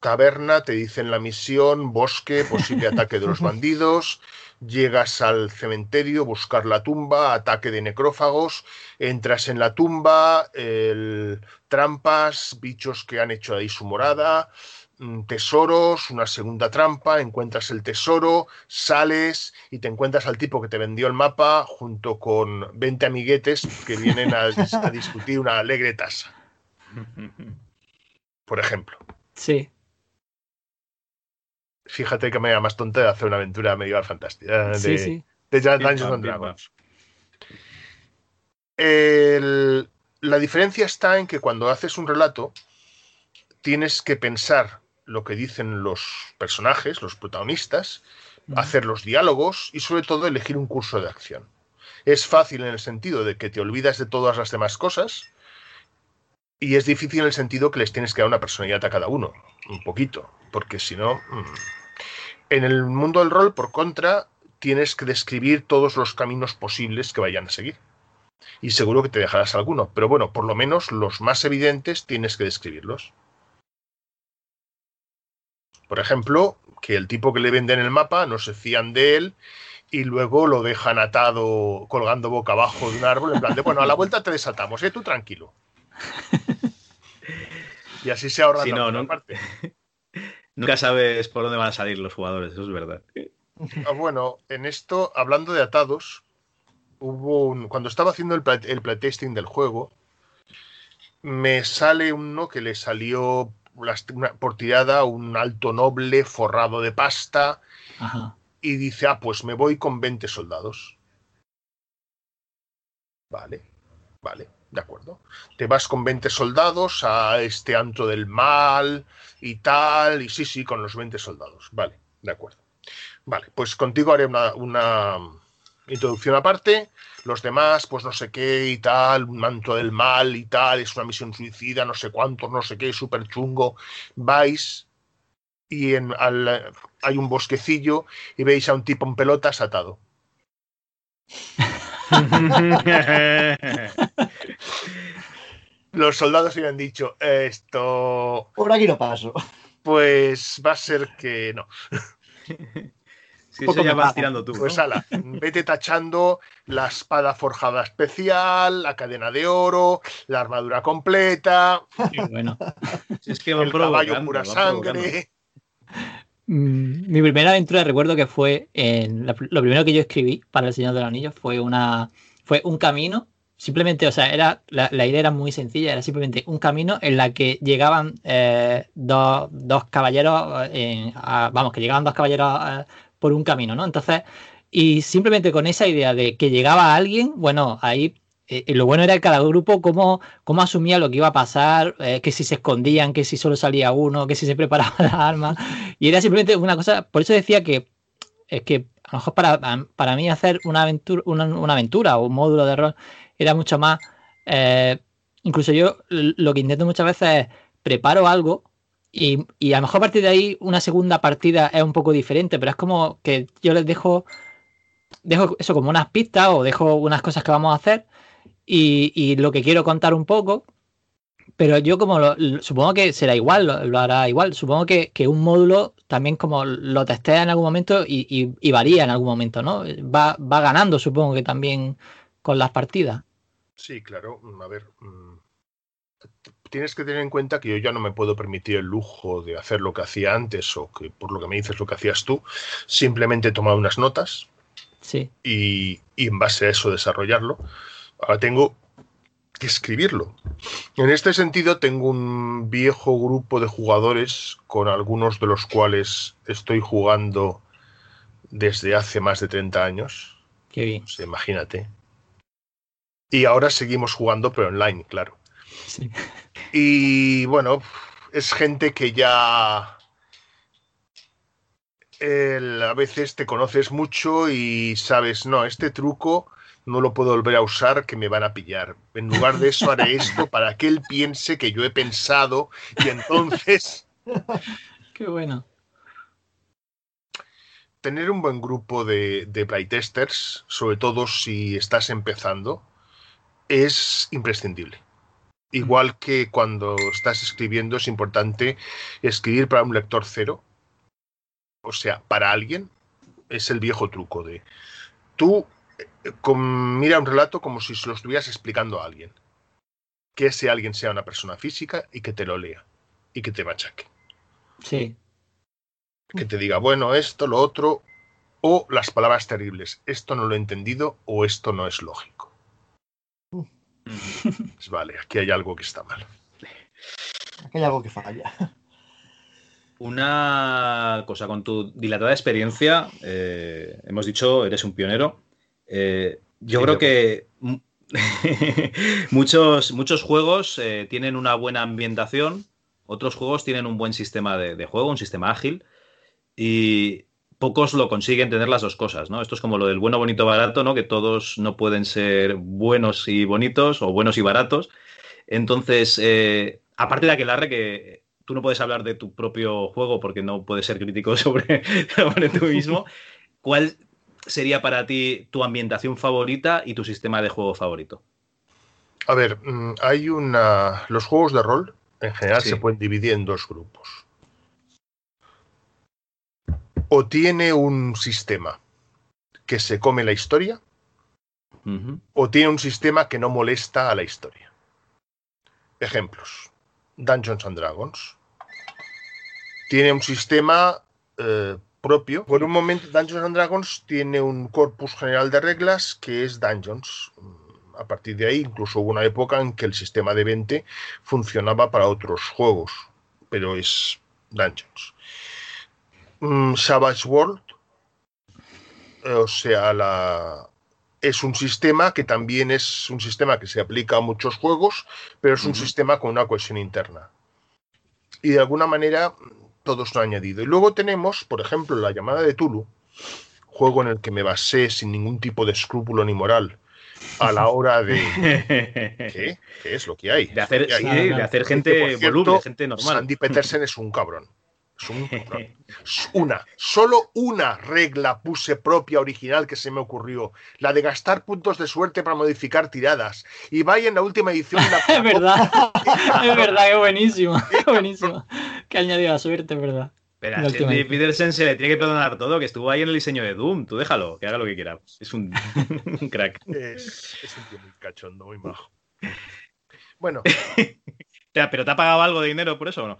Caverna, te dicen la misión, bosque, posible ataque de los bandidos, llegas al cementerio, buscar la tumba, ataque de necrófagos, entras en la tumba, trampas, bichos que han hecho ahí su morada, mm, tesoros, una segunda trampa, encuentras el tesoro, sales y te encuentras al tipo que te vendió el mapa junto con 20 amiguetes que vienen a, a discutir una alegre tasa. Por ejemplo. Sí fíjate que manera más tonta de hacer una aventura medieval fantástica. De, sí, sí. de Dungeons and Dragons. la diferencia está en que cuando haces un relato, tienes que pensar lo que dicen los personajes, los protagonistas, hacer los diálogos y sobre todo elegir un curso de acción. Es fácil en el sentido de que te olvidas de todas las demás cosas y es difícil en el sentido que les tienes que dar una personalidad a cada uno, un poquito, porque si no... Mm, en el mundo del rol, por contra, tienes que describir todos los caminos posibles que vayan a seguir. Y seguro que te dejarás alguno, pero bueno, por lo menos los más evidentes tienes que describirlos. Por ejemplo, que el tipo que le venden el mapa no se fían de él y luego lo dejan atado colgando boca abajo de un árbol en plan de, bueno, a la vuelta te desatamos, ¿eh? Tú tranquilo. Y así se ahorra la no, parte. Nunca sabes por dónde van a salir los jugadores, eso es verdad. Ah, bueno, en esto, hablando de atados, hubo un, cuando estaba haciendo el, el playtesting del juego, me sale uno que le salió por tirada un alto noble forrado de pasta y dice, ah, pues me voy con 20 soldados. Vale, vale. De acuerdo. Te vas con 20 soldados a este antro del mal y tal. Y sí, sí, con los 20 soldados. Vale, de acuerdo. Vale, pues contigo haré una, introducción aparte. Los demás, pues no sé qué y tal, un manto del mal y tal, es una misión suicida, no sé cuántos, no sé qué, súper chungo. Vais y en, hay un bosquecillo y veis a un tipo en pelotas atado. Los soldados habían dicho esto. Por aquí no paso. Pues va a ser que no. Si eso ya vas tirando tú. Pues ala, vete tachando la espada forjada especial, la cadena de oro, la armadura completa. bueno. es que el caballo pura sangre. Mm, mi primera aventura recuerdo que fue en lo primero que yo escribí para el Señor de los Anillos fue una fue un camino simplemente o sea era la, idea era muy sencilla era simplemente un camino en la que llegaban eh, dos, caballeros vamos que llegaban dos caballeros eh, por un camino no entonces y simplemente con esa idea de que llegaba alguien bueno ahí eh, lo bueno era que cada grupo cómo, cómo, asumía lo que iba a pasar, que si se escondían, que si solo salía uno, que si se preparaba las armas. Y era simplemente una cosa, por eso decía que es que a lo mejor para, para mí hacer una aventura, una, aventura o un módulo de rol era mucho más. Eh, incluso yo lo que intento muchas veces es preparo algo Y, y, a lo mejor a partir de ahí una segunda partida es un poco diferente, pero es como que yo les dejo, dejo eso como unas pistas o dejo unas cosas que vamos a hacer y, y lo que quiero contar un poco. Pero yo como lo, supongo que será igual, lo, hará igual. Supongo que, que, un módulo también como lo testea en algún momento y, y, y, varía en algún momento, ¿no? Va, va ganando, supongo que también con las partidas. Sí, claro. A ver, tienes que tener en cuenta que yo ya no me puedo permitir el lujo de hacer lo que hacía antes o que por lo que me dices lo que hacías tú, simplemente tomar unas notas sí. y, y en base a eso desarrollarlo. Ahora tengo que escribirlo. En este sentido, tengo un viejo grupo de jugadores con algunos de los cuales estoy jugando desde hace más de 30 años. Qué bien. Imagínate. Y ahora seguimos jugando, pero online, claro. Sí. Y bueno, es gente que ya el, a veces te conoces mucho y sabes, no, este truco no lo puedo volver a usar, que me van a pillar. En lugar de eso haré esto para que él piense que yo he pensado y entonces... Qué bueno. Tener un buen grupo de, de playtesters, sobre todo si estás empezando, es imprescindible. Igual que cuando estás escribiendo es importante escribir para un lector cero, o sea, para alguien, es el viejo truco de tú con, mira un relato como si se lo estuvieras explicando a alguien. Que ese alguien sea una persona física y que te lo lea y que te machaque. Sí. Que te diga, bueno, esto, lo otro, o las palabras terribles, esto no lo he entendido o esto no es lógico. Pues vale, aquí hay algo que está mal. Aquí hay algo que falla. Una cosa, con tu dilatada experiencia, eh, hemos dicho, eres un pionero. Eh, yo sí, creo que muchos, muchos juegos eh, tienen una buena ambientación, otros juegos tienen un buen sistema de, de, juego, un sistema ágil, y pocos lo consiguen tener las dos cosas, ¿no? Esto es como lo del bueno, bonito, barato, ¿no? Que todos no pueden ser buenos y bonitos o buenos y baratos. Entonces, eh, aparte de aquelarre que tú no puedes hablar de tu propio juego porque no puedes ser crítico sobre, sobre tú mismo, ¿cuál sería para ti tu ambientación favorita y tu sistema de juego favorito? A ver, mm, hay una. Los juegos de rol en general sí. se pueden dividir en dos grupos. O tiene un sistema que se come la historia, uh -huh. o tiene un sistema que no molesta a la historia. Ejemplos: Dungeons and Dragons. Tiene un sistema eh, propio. Por un momento, Dungeons and Dragons tiene un corpus general de reglas que es Dungeons. A partir de ahí, incluso hubo una época en que el sistema de 20 funcionaba para otros juegos, pero es Dungeons. Mm, Savage World, eh, o sea, la, es un sistema que también es un sistema que se aplica a muchos juegos, pero es un uh -huh. sistema con una cohesión interna. Y de alguna manera todos lo han añadido. Y luego tenemos, por ejemplo, la llamada de Tulu, juego en el que me basé sin ningún tipo de escrúpulo ni moral a la hora de ¿qué? ¿Qué es lo que hay? De hacer, hay? Sí, de hacer gente cierto, voluble, gente normal. Sandy Petersen es un cabrón. Es un. Una, solo una regla puse propia original que se me ocurrió, la de gastar puntos de suerte para modificar tiradas. Y vaya en la última edición. La... es verdad, es verdad, que buenísimo, buenísimo. Que añadió la suerte, es verdad. Pero a Sandy Petersen se le tiene que perdonar todo, que estuvo ahí en el diseño de Doom. Tú déjalo, que haga lo que quiera. Es un, un crack. Es, es, un tío muy cachondo, muy majo. Bueno. ¿Pero te ha pagado algo de dinero por eso o no?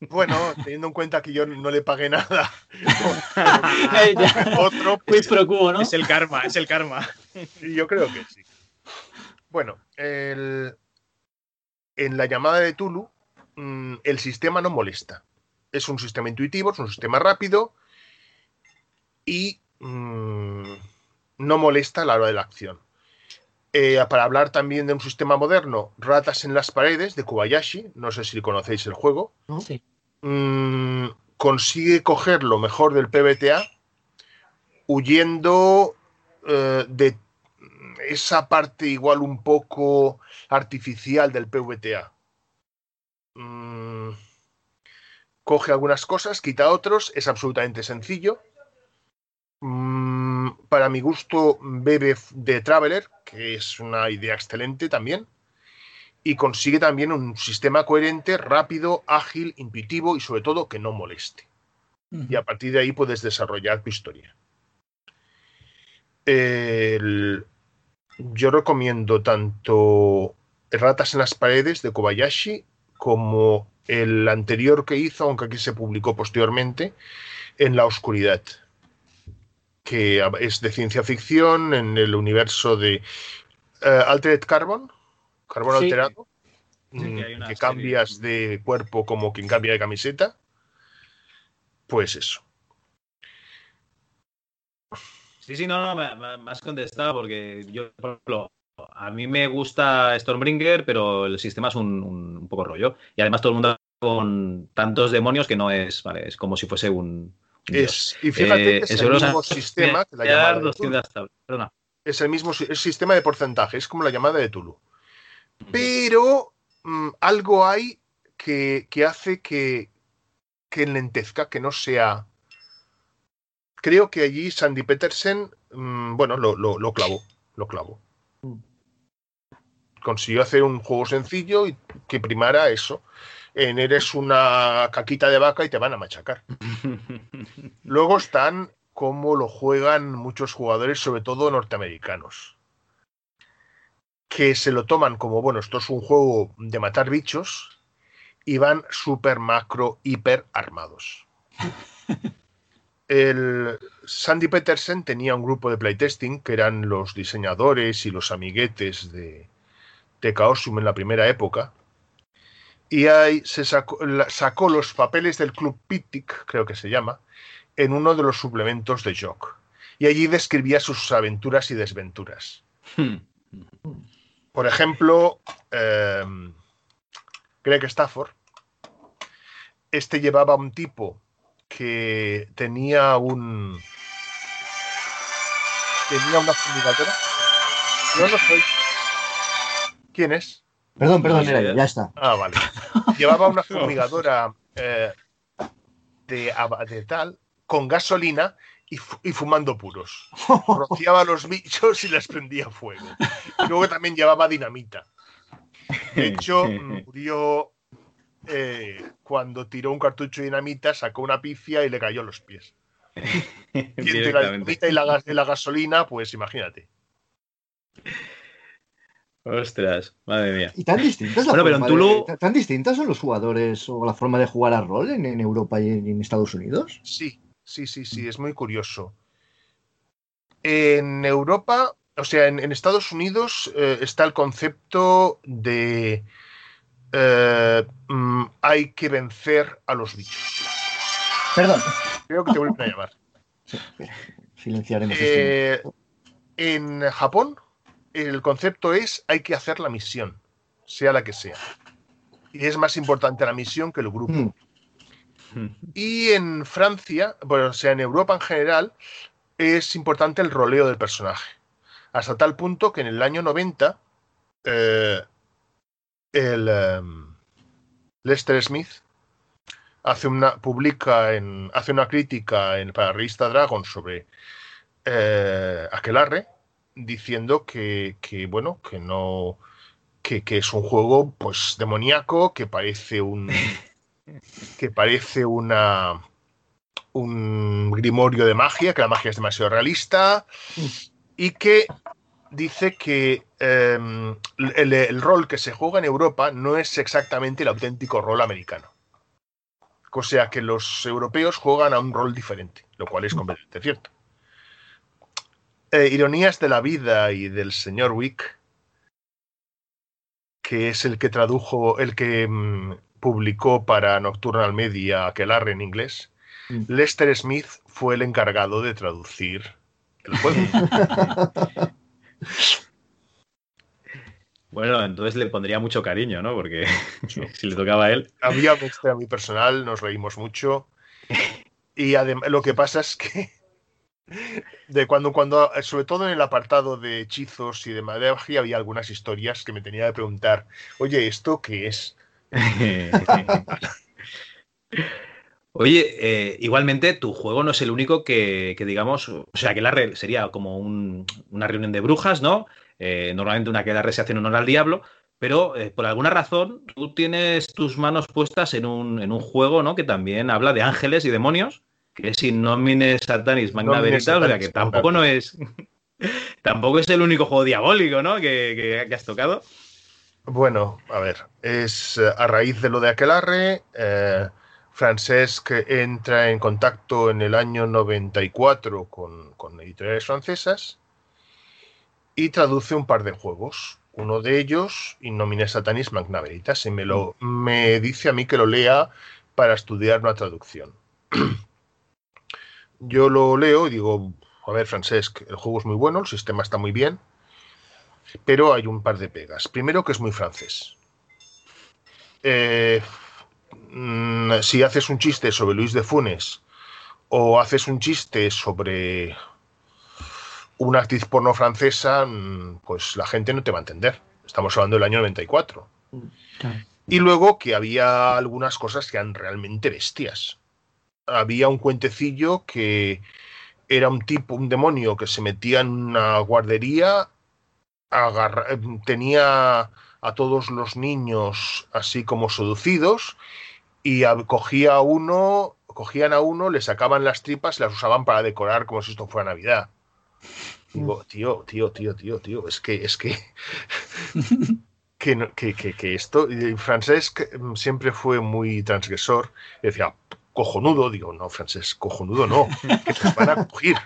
Bueno, teniendo en cuenta que yo no le pagué nada. Otro pues, pro ¿no? Es el karma, es el karma. Yo creo que sí. Bueno, el, en la llamada de Tulu, mm, el sistema no molesta es un sistema intuitivo, es un sistema rápido y mmm, no molesta a la hora de la acción. Eh, para hablar también de un sistema moderno, Ratas en las paredes de Kobayashi, no sé si conocéis el juego, sí. mmm, consigue coger lo mejor del PBTA huyendo eh, de esa parte igual un poco artificial del PVTA. Mmm, coge algunas cosas, quita otros, es absolutamente sencillo. Mm, para mi gusto, bebe de Traveler, que es una idea excelente también. Y consigue también un sistema coherente, rápido, ágil, intuitivo y sobre todo que no moleste. Y a partir de ahí puedes desarrollar tu historia. yo recomiendo tanto Ratas en las paredes de Kobayashi como el anterior que hizo, aunque aquí se publicó posteriormente, en La Oscuridad, que es de ciencia ficción en el universo de uh, Altered Carbon, carbón alterado, mm, que, cambias de cuerpo como quien cambia de camiseta. Pues eso. Sí, sí, no, no, me, has contestado porque yo, por ejemplo, a mí me gusta Stormbringer, pero el sistema es un, poco rollo. Y además todo el mundo con tantos demonios que no es, vale, es como si fuese un. Es, y fíjate que es el mismo sistema que la llamada de Es el mismo sistema de porcentaje, es como la llamada de Tulu. Pero mm, algo hay que, hace que, que enlentezca, que no sea. Creo que allí Sandy Petersen, mm, bueno, lo, lo, lo clavó, lo clavó consiguió hacer un juego sencillo y que primara eso. En eres una caquita de vaca y te van a machacar. Luego están como lo juegan muchos jugadores, sobre todo norteamericanos, que se lo toman como, bueno, esto es un juego de matar bichos y van super macro, hiper armados. El Sandy Petersen tenía un grupo de playtesting que eran los diseñadores y los amiguetes de, de Chaosium en la primera época. Y ahí se sacó, los papeles del Club Pitic, creo que se llama, en uno de los suplementos de Jock. Y allí describía sus aventuras y desventuras. Por ejemplo, em, Greg Stafford. Este llevaba un tipo que tenía un. tenía una fumigadora. No soy ¿Quién es? Perdón, perdón, ya está. Ah, vale. Llevaba una fumigadora eh, de, tal, con gasolina y, fumando puros. Rociaba los bichos y les prendía fuego. Y luego también llevaba dinamita. De hecho, murió eh, cuando tiró un cartucho de dinamita, sacó una pifia y le cayó los pies. Y entre la dinamita y la gasolina, pues imagínate. Ostras, madre mía. Y tan distintas, tan distintas son los jugadores o la forma de jugar a rol en, Europa y en, Estados Unidos. Sí, sí, sí, sí, es muy curioso. En Europa, o sea, en, Estados Unidos eh, está el concepto de eh, mm, hay que vencer a los bichos. Perdón. Creo que te vuelven a llamar. silenciaremos. Eh, en Japón el concepto es hay que hacer la misión, sea la que sea. Y es más importante la misión que el grupo. Hmm. Y en Francia, bueno, o sea, en Europa en general, es importante el roleo del personaje. Hasta tal punto que en el año 90, eh, el em, Lester Smith hace una, publica en, hace una crítica en, para la revista Dragon sobre eh, Aquelarre diciendo que, bueno, que no. Que, es un juego pues demoníaco, que parece un. que parece una. un grimorio de magia, que la magia es demasiado realista. Y que dice que em, el, rol que se juega en Europa no es exactamente el auténtico rol americano. O sea que los europeos juegan a un rol diferente, lo cual es completamente cierto. Eh, ironías de la vida y del señor Wick, que es el que tradujo, el que mm, publicó para Nocturnal Media Aquelarre en inglés, mm. Lester Smith fue el encargado de traducir el juego. Bueno, entonces le pondría mucho cariño, ¿no? Porque si le tocaba a él. Había a mi personal, nos reímos mucho. Y además, lo que pasa es que de cuando, cuando, sobre todo en el apartado de hechizos y de magia, había algunas historias que me tenía que preguntar, oye, ¿esto qué es? Oye, eh, igualmente tu juego no es el único que, digamos, o sea, que la sería como una reunión de brujas, ¿no? Eh, normalmente una que la se hace en honor al diablo, pero eh, por alguna razón tú tienes tus manos puestas en un, en un, juego, ¿no? Que también habla de ángeles y demonios, que es in nomine satanis magna veritas, o sea, que tampoco no es, tampoco es el único juego diabólico, ¿no? Que, que, has tocado. Bueno, a ver, es a raíz de lo de Aquelarre. Eh, Francesc entra en contacto en el año 94 con, con editoriales francesas y traduce un par de juegos. Uno de ellos, In Satanis Magna Veritas, y me, lo, me dice a mí que lo lea para estudiar una traducción. Yo lo leo y digo, a ver, Francesc, el juego es muy bueno, el sistema está muy bien, pero hay un par de pegas. Primero, que es muy francés. Eh, Mm, si haces un chiste sobre Luis de Funes o haces un chiste sobre una actriz porno francesa, mm, pues la gente no te va a entender. Estamos hablando del año 94. Y luego que había algunas cosas que eran realmente bestias. Había un cuentecillo que era un tipo, un demonio que se metía en una guardería, tenía a todos los niños así como seducidos y cogía a uno, cogían a uno, le sacaban las tripas y las usaban para decorar como si esto fuera Navidad. Digo, mm. tío, tío, tío, tío, tío, es que, es que, que, que, que, esto, francés siempre fue muy transgresor, decía, cojonudo, digo, no, francés, cojonudo no, que te van a coger.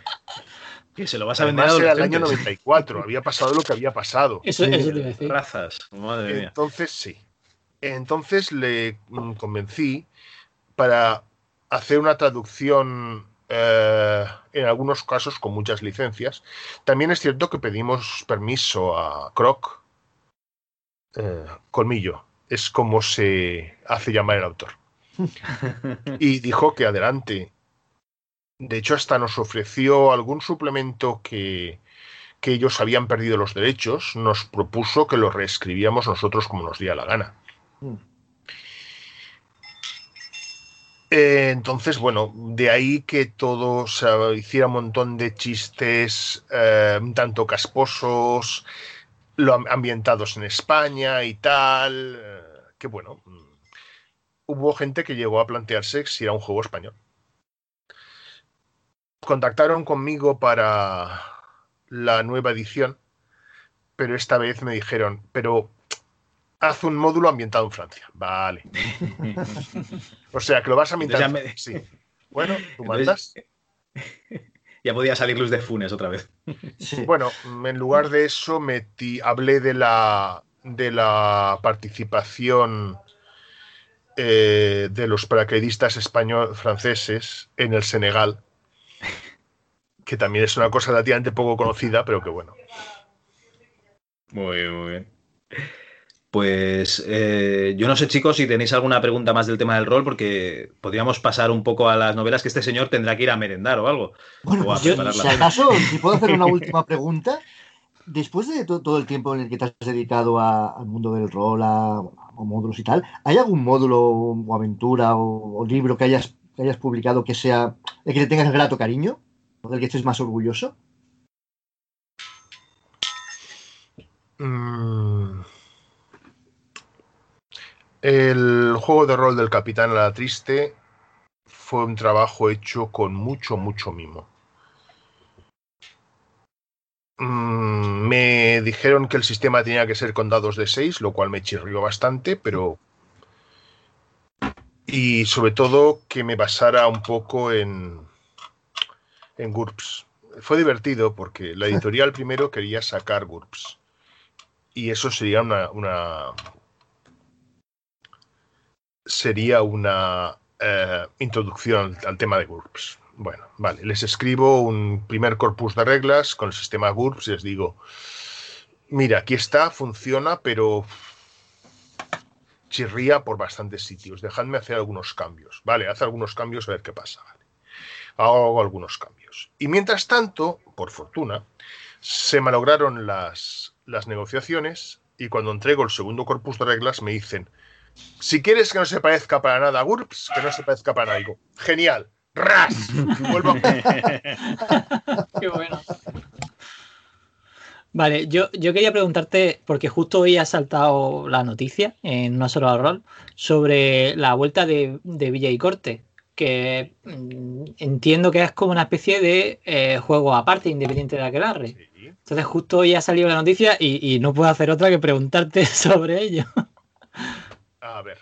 Que se lo vas a vender era el año 94, había pasado lo que había pasado. Eso, eso te decir. Razas, madre mía. Entonces, sí. Entonces le mm, convencí para hacer una traducción eh, en algunos casos con muchas licencias. También es cierto que pedimos permiso a Croc, eh, Colmillo, es como se hace llamar el autor. Y dijo que adelante. De hecho, hasta nos ofreció algún suplemento que, que ellos habían perdido los derechos, nos propuso que lo reescribíamos nosotros como nos diera la gana. Eh, entonces, bueno, de ahí que todo se hiciera un montón de chistes, eh, tanto casposos, lo, ambientados en España y tal, eh, que bueno, mm, hubo gente que llegó a plantearse si era un juego español. Contactaron conmigo para la nueva edición, pero esta vez me dijeron, pero haz un módulo ambientado en Francia. Vale. o sea, que lo vas a ambientar. Sí. Bueno, tú mandas. Ya podía salir Luz de Funes otra vez. Bueno, en lugar de eso metí, hablé de la, de la participación eh, de los paracaidistas españoles franceses en el Senegal, que también es una cosa relativamente poco conocida, pero que bueno. Muy bien, muy bien. Pues eh, yo no sé, chicos, si tenéis alguna pregunta más del tema del rol, porque podríamos pasar un poco a las novelas que este señor tendrá que ir a merendar o algo. Bueno, pues si acaso, si puedo hacer una última pregunta, después de todo el tiempo en el que te has dedicado al mundo del rol, a, módulos y tal, ¿hay algún módulo o aventura o, libro que hayas, hayas publicado que sea, de que te tengas grato cariño, o del que estés más orgulloso? Mm. El juego de rol del Capitán a la Triste fue un trabajo hecho con mucho, mucho mimo. Mm, me dijeron que el sistema tenía que ser con dados de 6, lo cual me chirrió bastante, pero... Y sobre todo que me basara un poco en, en GURPS. Fue divertido porque la editorial primero quería sacar GURPS. Y eso sería una, una, sería una eh, introducción al, tema de GURPS. Bueno, vale, les escribo un primer corpus de reglas con el sistema GURPS y les digo, mira, aquí está, funciona, pero chirría por bastantes sitios. Dejadme hacer algunos cambios. Vale, haz algunos cambios a ver qué pasa. Hago algunos cambios. Y mientras tanto, por fortuna, se malograron las, las negociaciones y cuando entrego el segundo corpus de reglas me dicen, Si quieres que no se parezca para nada a GURPS, que no se parezca para. Digo, genial. ¡Ras! Vuelvo a... Qué bueno. Vale, yo, yo quería preguntarte, porque justo hoy ha saltado la noticia en No Solo Rol sobre la vuelta de, de Villa y Corte, que mm, entiendo que es como una especie de eh, juego aparte, independiente de Aquelarre. Sí. Entonces justo hoy ha salido la noticia y, y no puedo hacer otra que preguntarte sobre ello. A ver.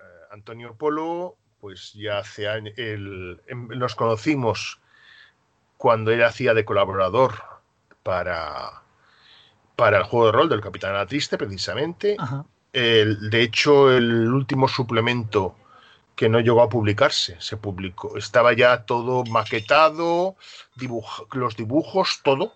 Eh, Antonio Polo, pues ya hace años. el- nos conocimos cuando él hacía de colaborador para, para el juego de rol del Capitán Ana Triste, precisamente. Ajá. El- de hecho, el último suplemento que no llegó a publicarse, se publicó. Estaba ya todo maquetado, dibuj- los dibujos, todo.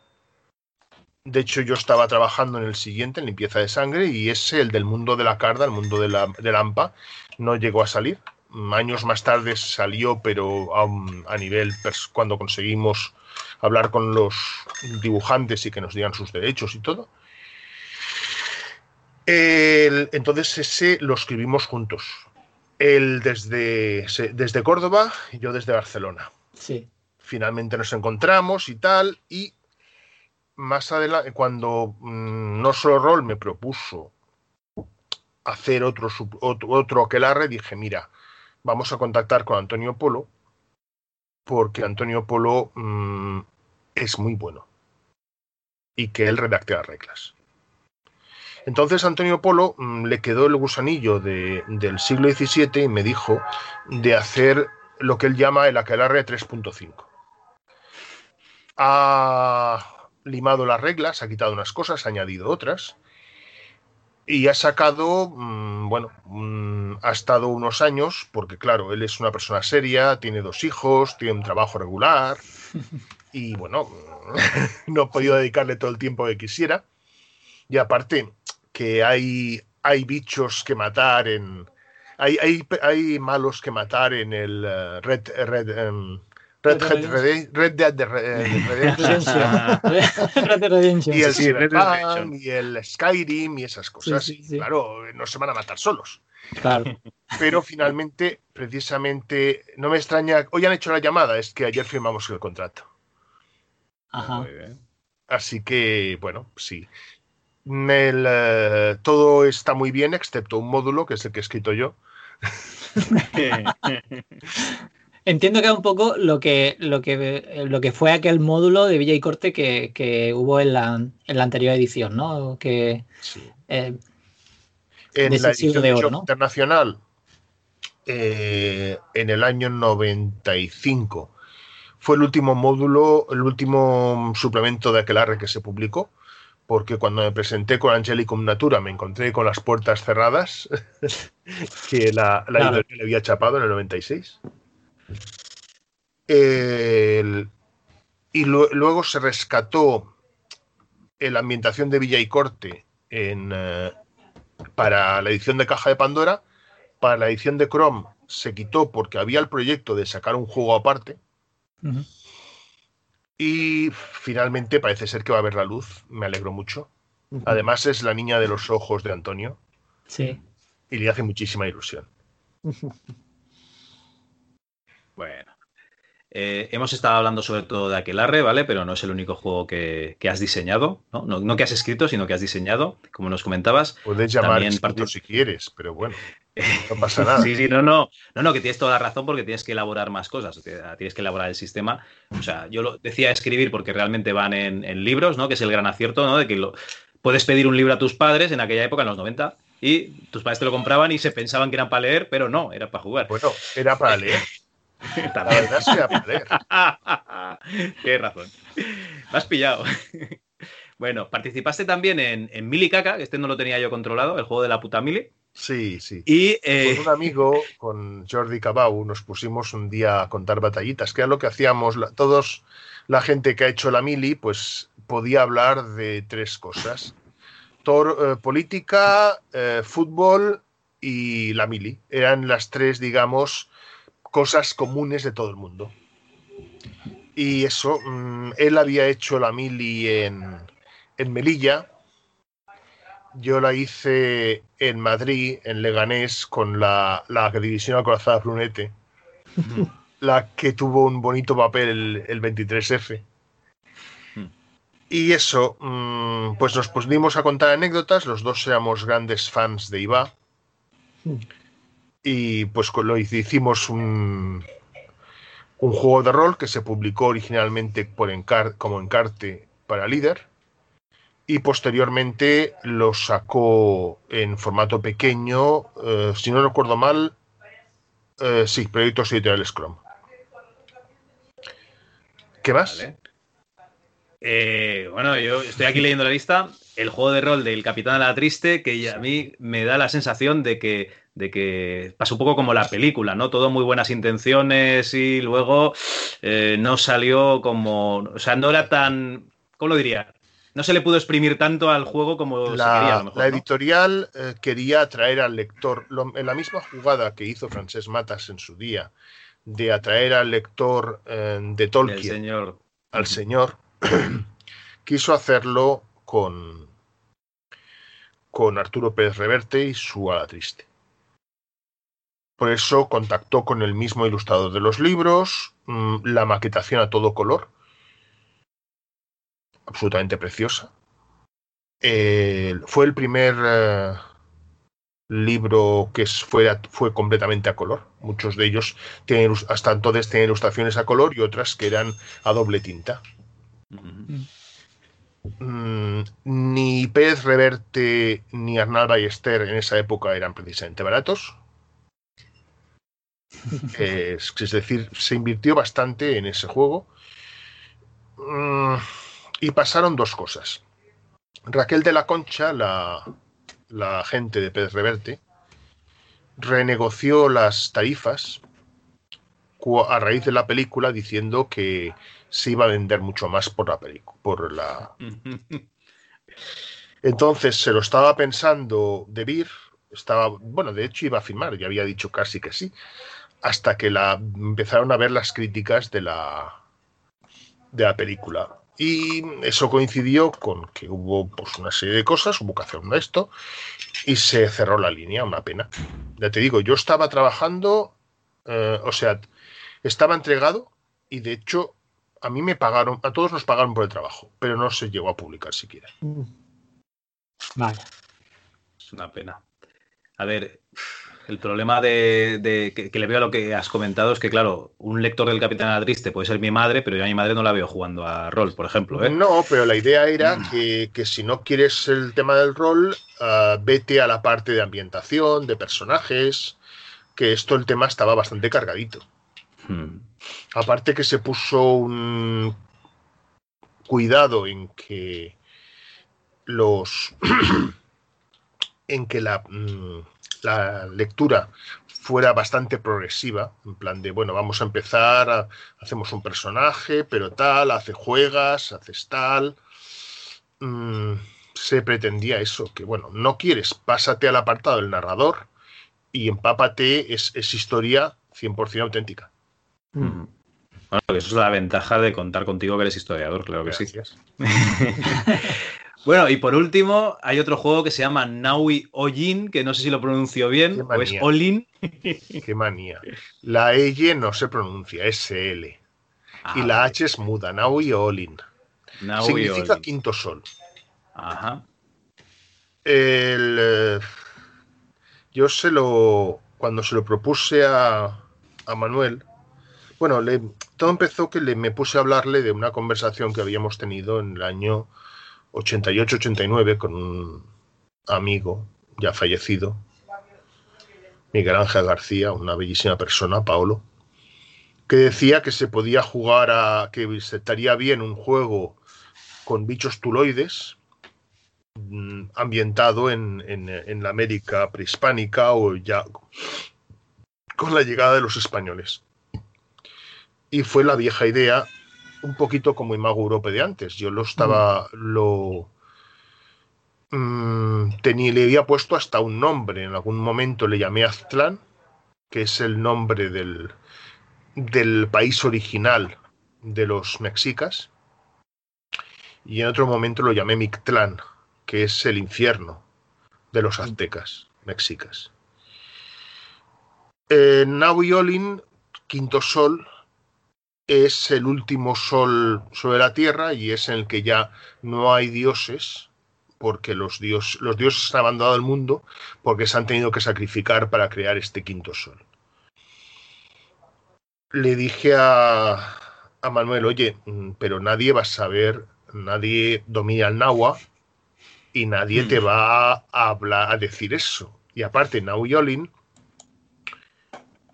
De hecho, yo estaba trabajando en el siguiente, en limpieza de sangre, y ese, el del mundo de la carda, el mundo de la, del AMPA, no llegó a salir. Años más tarde salió, pero a, un- a nivel cuando conseguimos hablar con los dibujantes y que nos digan sus derechos y todo. El- entonces ese lo escribimos juntos. Él desde, desde Córdoba y yo desde Barcelona. Sí. Finalmente nos encontramos y tal. Y más adelante, cuando mm, No Solo Rol me propuso hacer otro, otro aquelarre, dije, mira, vamos a contactar con Antonio Polo, porque Antonio Polo mm, es muy bueno. Y que él redacte las reglas. Entonces Antonio Polo mm, le quedó el gusanillo de- del siglo XVII y me dijo de hacer lo que él llama el aquelarre 3.5. Ha limado las reglas, ha quitado unas cosas, ha añadido otras y ha sacado, mm, bueno, mm, ha estado unos años, porque claro, él es una persona seria, tiene dos hijos, tiene un trabajo regular y bueno, no he podido dedicarle todo el tiempo que quisiera. Y aparte que hay, hay bichos que matar en... Hay, hay, hay malos que matar en el eh, Red, Red, em, Red, Red Red, Red, Red Dead de Re- Redemption. Red Dead Redemption. y el Sí, Red Dead Cyberpunk, y el Skyrim y esas cosas. Sí, sí, sí. Claro, no se van a matar solos. Claro. Pero finalmente, precisamente, no me extraña. Hoy han hecho la llamada, es que ayer firmamos el contrato. Ajá. Muy bien. Así que, bueno, sí. El, eh, todo está muy bien, excepto un módulo, que es el que he escrito yo. Entiendo que es un poco lo que, lo que, lo que fue aquel módulo de Villa y Corte que, que hubo en la, en la anterior edición, ¿no? Que eh, En la edición de oro, ¿no? internacional, eh, en el año 95, fue el último módulo, el último suplemento de Aquelarre que se publicó, porque cuando me presenté con Angelicum Natura me encontré con las puertas cerradas que la, la Claro. editorial había chapado en el 96. El- y lu- luego se rescató la ambientación de Villa y Corte en, eh, para la edición de Caja de Pandora. Para la edición de Chrome se quitó porque había el proyecto de sacar un juego aparte. Y finalmente parece ser que va a ver la luz. Me alegro mucho. Además es la niña de los ojos de Antonio sí. y le hace muchísima ilusión. Bueno. Eh, hemos estado hablando sobre todo de Aquelarre, ¿vale? Pero no es el único juego que, que has diseñado, ¿no? ¿no? no que has escrito, sino que has diseñado, como nos comentabas. Puedes llamar También si quieres, pero bueno, no pasa nada. Sí, sí, no, no, no, no, que tienes toda la razón porque tienes que elaborar más cosas, tienes que elaborar el sistema. O sea, yo lo decía escribir porque realmente van en, en libros, ¿no? Que es el gran acierto, ¿no? De que lo, puedes pedir un libro a tus padres en aquella época, en los 90, y tus padres te lo compraban y se pensaban que eran para leer, pero no, era para jugar. Bueno, era para leer. La verdad que era para leer. Tienes razón. Me has pillado. Bueno, participaste también en, en Mili Caca, que este no lo tenía yo controlado, el juego de la puta Mili. Sí, sí. Y eh, Con un amigo, con Jordi Cabau, nos pusimos un día a contar batallitas, que era lo que hacíamos la- todos, la gente que ha hecho la mili, pues podía hablar de tres cosas. Tor- eh, política, eh, fútbol y la mili. Eran las tres, digamos, cosas comunes de todo el mundo. Y eso, mm, él había hecho la mili en, en Melilla yo la hice en Madrid, en Leganés, con la, la división acorazada Brunete, la que tuvo un bonito papel el, el 23F. Y eso, mm, pues nos pusimos a contar anécdotas, los dos éramos grandes fans de IVA. Y pues lo hicimos un, un juego de rol que se publicó originalmente por encar como encarte para líder y posteriormente lo sacó en formato pequeño, eh, si no recuerdo mal, eh, sí, Proyectos Editoriales Chrome. ¿Qué más? Eh, bueno, yo estoy aquí leyendo la lista. El juego de rol del Capitán de la Triste, que a mí me da la sensación de que, de que pasa un poco como la película, ¿no? Todo muy buenas intenciones y luego no salió como. O sea, no era tan. ¿Cómo lo diría? no se le pudo exprimir tanto al juego como la, se quería. la editorial eh, quería atraer al lector, en la misma jugada que hizo Francesc Matas en su día, de atraer al lector eh, de Tolkien al señor, quiso hacerlo con, con Arturo Pérez Reverte y su Ala Triste. Por eso contactó con el mismo ilustrador de los libros, mm, la maquetación a todo color, absolutamente preciosa. fue el primer eh, libro que fue, fue completamente a color. Muchos de ellos tienen, hasta entonces tenían ilustraciones a color y otras que eran a doble tinta. Mm, ni Pérez Reverte ni Arnal Ballester en esa época eran precisamente baratos. Es, decir, se invirtió bastante en ese juego. Mm, y pasaron dos cosas. Raquel de la Concha, la, la agente de Pérez Reverte, renegoció las tarifas a raíz de la película diciendo que se iba a vender mucho más por la película. Por la... Entonces se lo estaba pensando de estaba, bueno, de hecho iba a firmar, ya había dicho casi que sí, hasta que la empezaron a ver las críticas de la de la película. Y eso coincidió con que hubo pues, una serie de cosas, hubo que hacer un esto, y se cerró la línea, una pena. Ya te digo, yo estaba trabajando, eh, o sea, estaba entregado y de hecho a mí me pagaron, a todos nos pagaron por el trabajo, pero no se llegó a publicar siquiera. Mm. Vale. Es una pena. A ver, el problema de, que, le veo a lo que has comentado es que, claro, un lector del Capitán Triste puede ser mi madre, pero yo a mi madre no la veo jugando a rol, por ejemplo. ¿eh? No, pero la idea era mm. que, si no quieres el tema del rol, ah, vete a la parte de ambientación, de personajes, que esto el tema estaba bastante cargadito. Hmm. Aparte que se puso un cuidado en que los en que la mm, la lectura fuera bastante progresiva, en plan de, bueno, vamos a empezar, hacemos un personaje, pero tal, hace juegas, haces tal. Mm, se pretendía eso, que bueno, no quieres, pásate al apartado del narrador y empápate, es, es historia 100% auténtica. Mm. Bueno, eso es la ventaja de contar contigo que eres historiador, claro que sí. Bueno, y por último, hay otro juego que se llama Naui Ojin, que no sé si lo pronuncio bien, o es Olin. Qué manía. La E no se pronuncia, es SL. y ah, la H es muda, Naui Olin. Significa quinto sol. Ajá. Eh, yo se lo. Cuando se lo propuse a, a Manuel, bueno, le, todo empezó que le, me puse a hablarle de una conversación que habíamos tenido en el año 88-89 con un amigo ya fallecido, Miguel Ángel García, una bellísima persona, Paolo, que decía que se podía jugar a que estaría bien un juego con bichos tuloides mm, ambientado en, en, la América prehispánica o ya con la llegada de los españoles. Y fue la vieja idea un poquito como Imago Europe de antes. Yo lo estaba, mm. lo mm, tenía, le había puesto hasta un nombre. En algún momento le llamé Aztlán, que es el nombre del, del país original de los mexicas. Y en otro momento lo llamé Mictlán, que es el infierno. de los aztecas, mexicas. Olin, quinto sol, es el último sol sobre la tierra y es en el que ya no hay dioses, porque los, dios, los dioses han abandonado el mundo porque se han tenido que sacrificar para crear este quinto sol. Le dije a, a Manuel, oye, mm, pero nadie va a saber, nadie domina el náhuatl y nadie te mm. va a hablar, a decir eso. Y aparte, Nauyolin,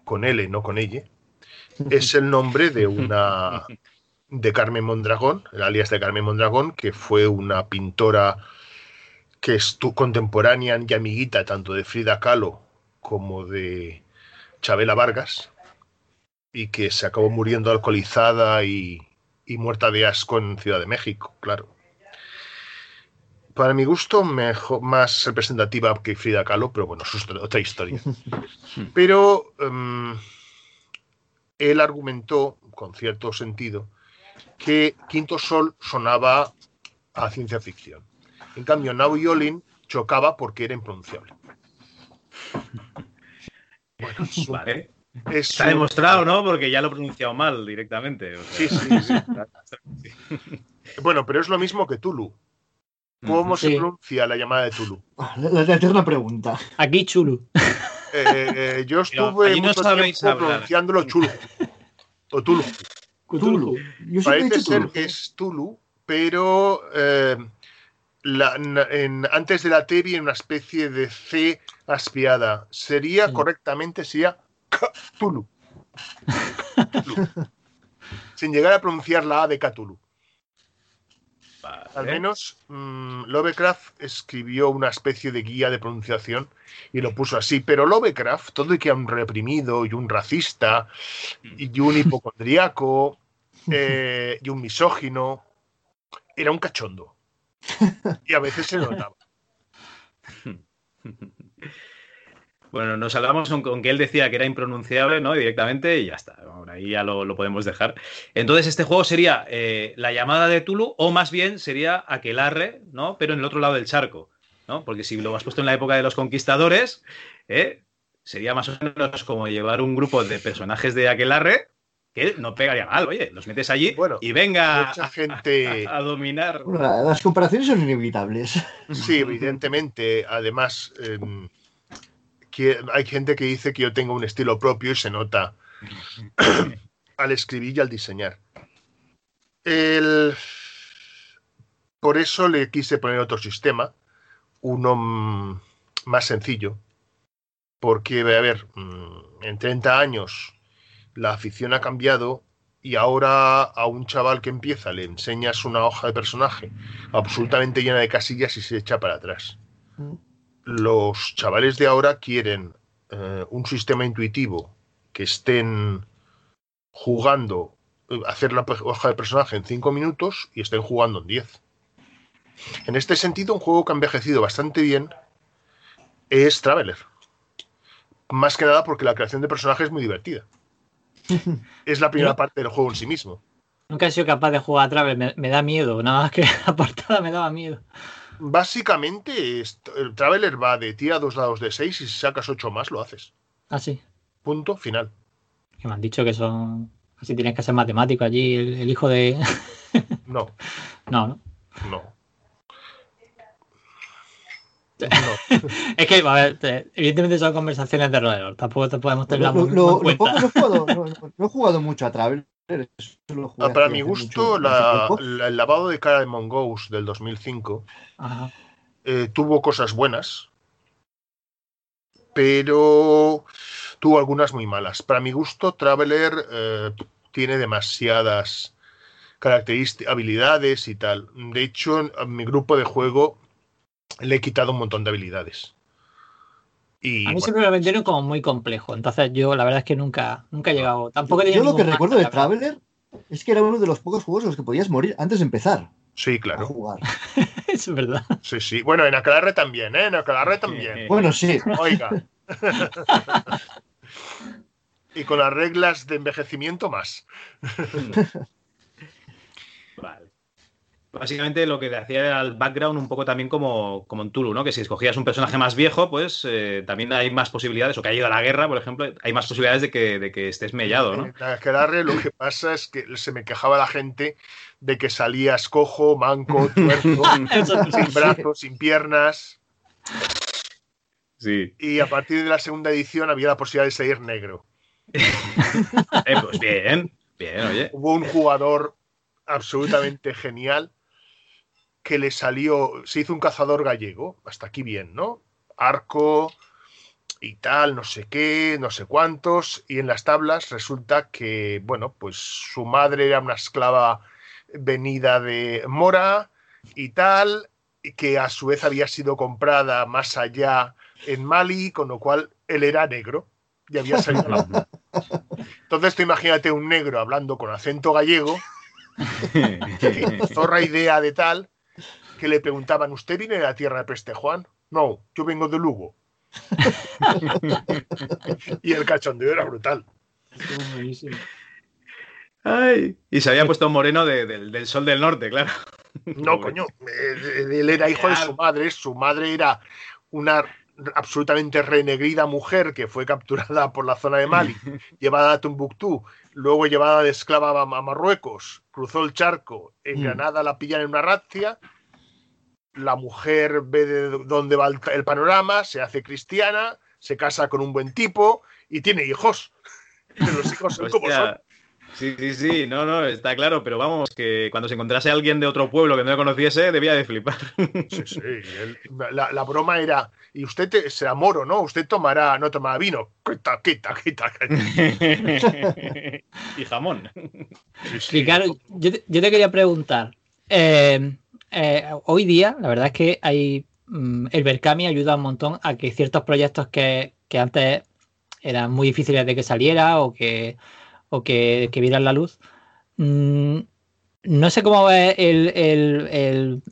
con L, no con ella, es el nombre de una de Carmen Mondragón, el alias de Carmen Mondragón, que fue una pintora que es tu contemporánea y amiguita tanto de Frida Kahlo como de Chabela Vargas y que se acabó muriendo alcoholizada y, muerta de asco en Ciudad de México, claro. Para mi gusto, mejor, más representativa que Frida Kahlo, pero bueno, eso es otra historia. Pero em, él argumentó, con cierto sentido, que Quinto Sol sonaba a ciencia ficción. En cambio, Now Yolin chocaba porque era impronunciable. Bueno, vale. Está demostrado, ¿no? Porque ya lo he pronunciado mal directamente. Sí, sí, sí. bueno, pero es lo mismo que Tulu. ¿Cómo se pronuncia la llamada de Tulu? La, eterna pregunta. Aquí Chulu. Eh, eh, yo estuve mucho tiempo pronunciándolo Chulu. O Tulu. Tulu. Parece ser que es Tulu, pero eh, antes de la T viene una especie de C aspiada. Sería correctamente, sería Cthulhu. Sin llegar a pronunciar la A de Al menos mm, Lovecraft escribió una especie de guía de pronunciación y lo puso así. Pero Lovecraft, todo y que era un reprimido y un racista y un hipocondriaco eh, y un misógino, era un cachondo. Y a veces se notaba. Bueno, nos hablamos con, que él decía que era impronunciable, ¿no? Directamente y ya está. ahí ya lo, podemos dejar. Entonces, este juego sería eh, la llamada de Tulu, o más bien sería Aquelarre, ¿no? Pero en el otro lado del charco, ¿no? Porque si lo has puesto en la época de los conquistadores, ¿eh? sería más o menos como llevar un grupo de personajes de Aquelarre que no pegaría mal, oye, los metes allí y venga gente... a, dominar. las comparaciones son inevitables. Sí, evidentemente. Además, em, hay gente que dice que yo tengo un estilo propio y se nota al escribir y al diseñar. Por eso le quise poner otro sistema, uno más sencillo, porque, a ver, mm, en 30 años la afición ha cambiado y ahora a un chaval que empieza le enseñas una hoja de personaje absolutamente llena de casillas y se echa para atrás. Los chavales de ahora quieren eh, un sistema intuitivo que estén jugando, eh, hacer la hoja de personaje en 5 minutos y estén jugando en 10. En este sentido, un juego que ha envejecido bastante bien es Traveler. Más que nada porque la creación de personajes es muy divertida. es la primera parte del juego en sí mismo. Nunca he sido capaz de jugar a Traveler, me, me da miedo, nada más que la portada me daba miedo. Básicamente, el Traveler va de ti a dos lados de seis y si sacas ocho más lo haces. Ah, sí. Punto final. Que me han dicho que son. Así tienes que ser matemático allí, el, hijo de. no. No, ¿no? No. es que, a ver, evidentemente son conversaciones de roedor. Tampoco te podemos tener no, no, he jugado mucho a Ah, para mi gusto, el lavado de cara de Mongoose del 2005 eh, tuvo cosas buenas, pero tuvo algunas muy malas. Para mi gusto, Traveler eh, tiene demasiadas características, habilidades y tal. De hecho, a mi grupo de juego le he quitado un montón de habilidades. Y, a mí siempre me vendieron como muy complejo. Entonces yo la verdad es que nunca, nunca he llegado. Tampoco yo, lo que recuerdo de Traveler es que era uno de los pocos juegos en los que podías morir antes de empezar. Sí, claro. jugar. es verdad. Sí, sí. Bueno, en Aquelarre también, ¿eh? En Aquelarre también. bueno, sí. Oiga. y con las reglas de envejecimiento más. básicamente lo que hacía era el background un poco también como, como en Tulu, ¿no? Que si escogías un personaje más viejo, pues eh, también hay más posibilidades, o que ha ido a la guerra, por ejemplo, hay más posibilidades de que, de que estés mellado, ¿no? En lo que pasa es que se me quejaba la gente de que salías cojo, manco, tuerto, sin brazos, sin piernas. Sí. Y a partir de la segunda edición había la posibilidad de salir negro. Eh, pues bien, bien, oye. Hubo un jugador absolutamente genial que le salió, se hizo un cazador gallego, hasta aquí bien, ¿no? Arco y tal, no sé qué, no sé cuántos, y en las tablas resulta que, bueno, pues su madre era una esclava venida de Mora y tal, y que a su vez había sido comprada más allá en Mali, con lo cual él era negro y había salido la Entonces, tú imagínate un negro hablando con acento gallego, zorra idea de tal, que le preguntaban, ¿usted viene de la tierra de Peste Juan? No, yo vengo de Lugo. y el cachondeo era brutal. y se había puesto moreno del sol del norte, claro. No, coño, eh, él era hijo de su madre, su madre era una absolutamente renegrida mujer que fue capturada por la zona de Mali, llevada a Tumbuctú, luego llevada de esclava a Marruecos, cruzó el charco, en mm. Granada la pillan en una razzia, la mujer ve de dónde va el, panorama, se hace cristiana, se casa con un buen tipo y tiene hijos. los hijos son como son. Sí, sí, sí, no, no, está claro, pero vamos, que cuando se encontrase alguien de otro pueblo que no le conociese, debía de flipar. Sí, sí, la, broma era, y usted será moro, ¿no? Usted tomará, no tomará vino, quita, quita, quita. y jamón. Ricardo, yo te, quería preguntar, eh, eh, hoy día, la verdad es que hay, mm, el Berkami ayuda un montón a que ciertos proyectos que, que antes eran muy difíciles de que saliera o que o que, que vieran la luz. Mm, no sé cómo ves el,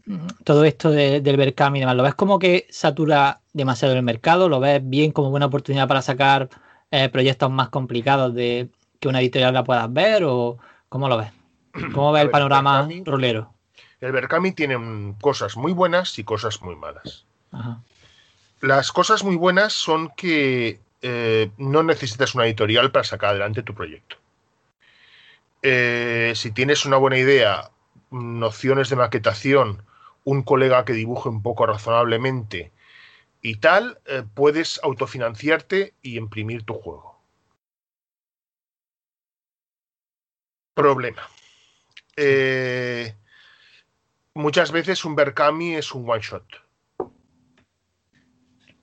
todo esto del Berkam y demás. ¿Lo ves como que satura demasiado el mercado? ¿Lo ves bien como buena oportunidad para sacar eh, proyectos más complicados de que una editorial la puedas ver? ¿O cómo lo ves? ¿Cómo ves el panorama rolero? El Berkami tiene cosas muy buenas y cosas muy malas. Las cosas muy buenas son que eh, no necesitas una editorial para sacar adelante tu proyecto. Eh, si tienes una buena idea, nociones de maquetación, un colega que dibuje un poco razonablemente y tal, eh, puedes autofinanciarte y imprimir tu juego. Problema. Eh, muchas veces un Berkami es un one shot.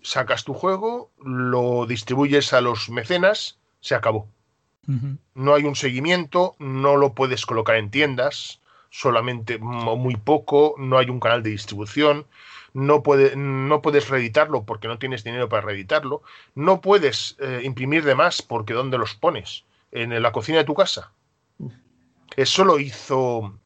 Sacas tu juego, lo distribuyes a los mecenas, se acabó. No hay un seguimiento, no lo puedes colocar en tiendas, solamente muy poco, no hay un canal de distribución, no, no puedes reeditarlo porque no tienes dinero para reeditarlo, no puedes eh, imprimir de más porque ¿dónde los pones? En la cocina de tu casa. Eso lo hizo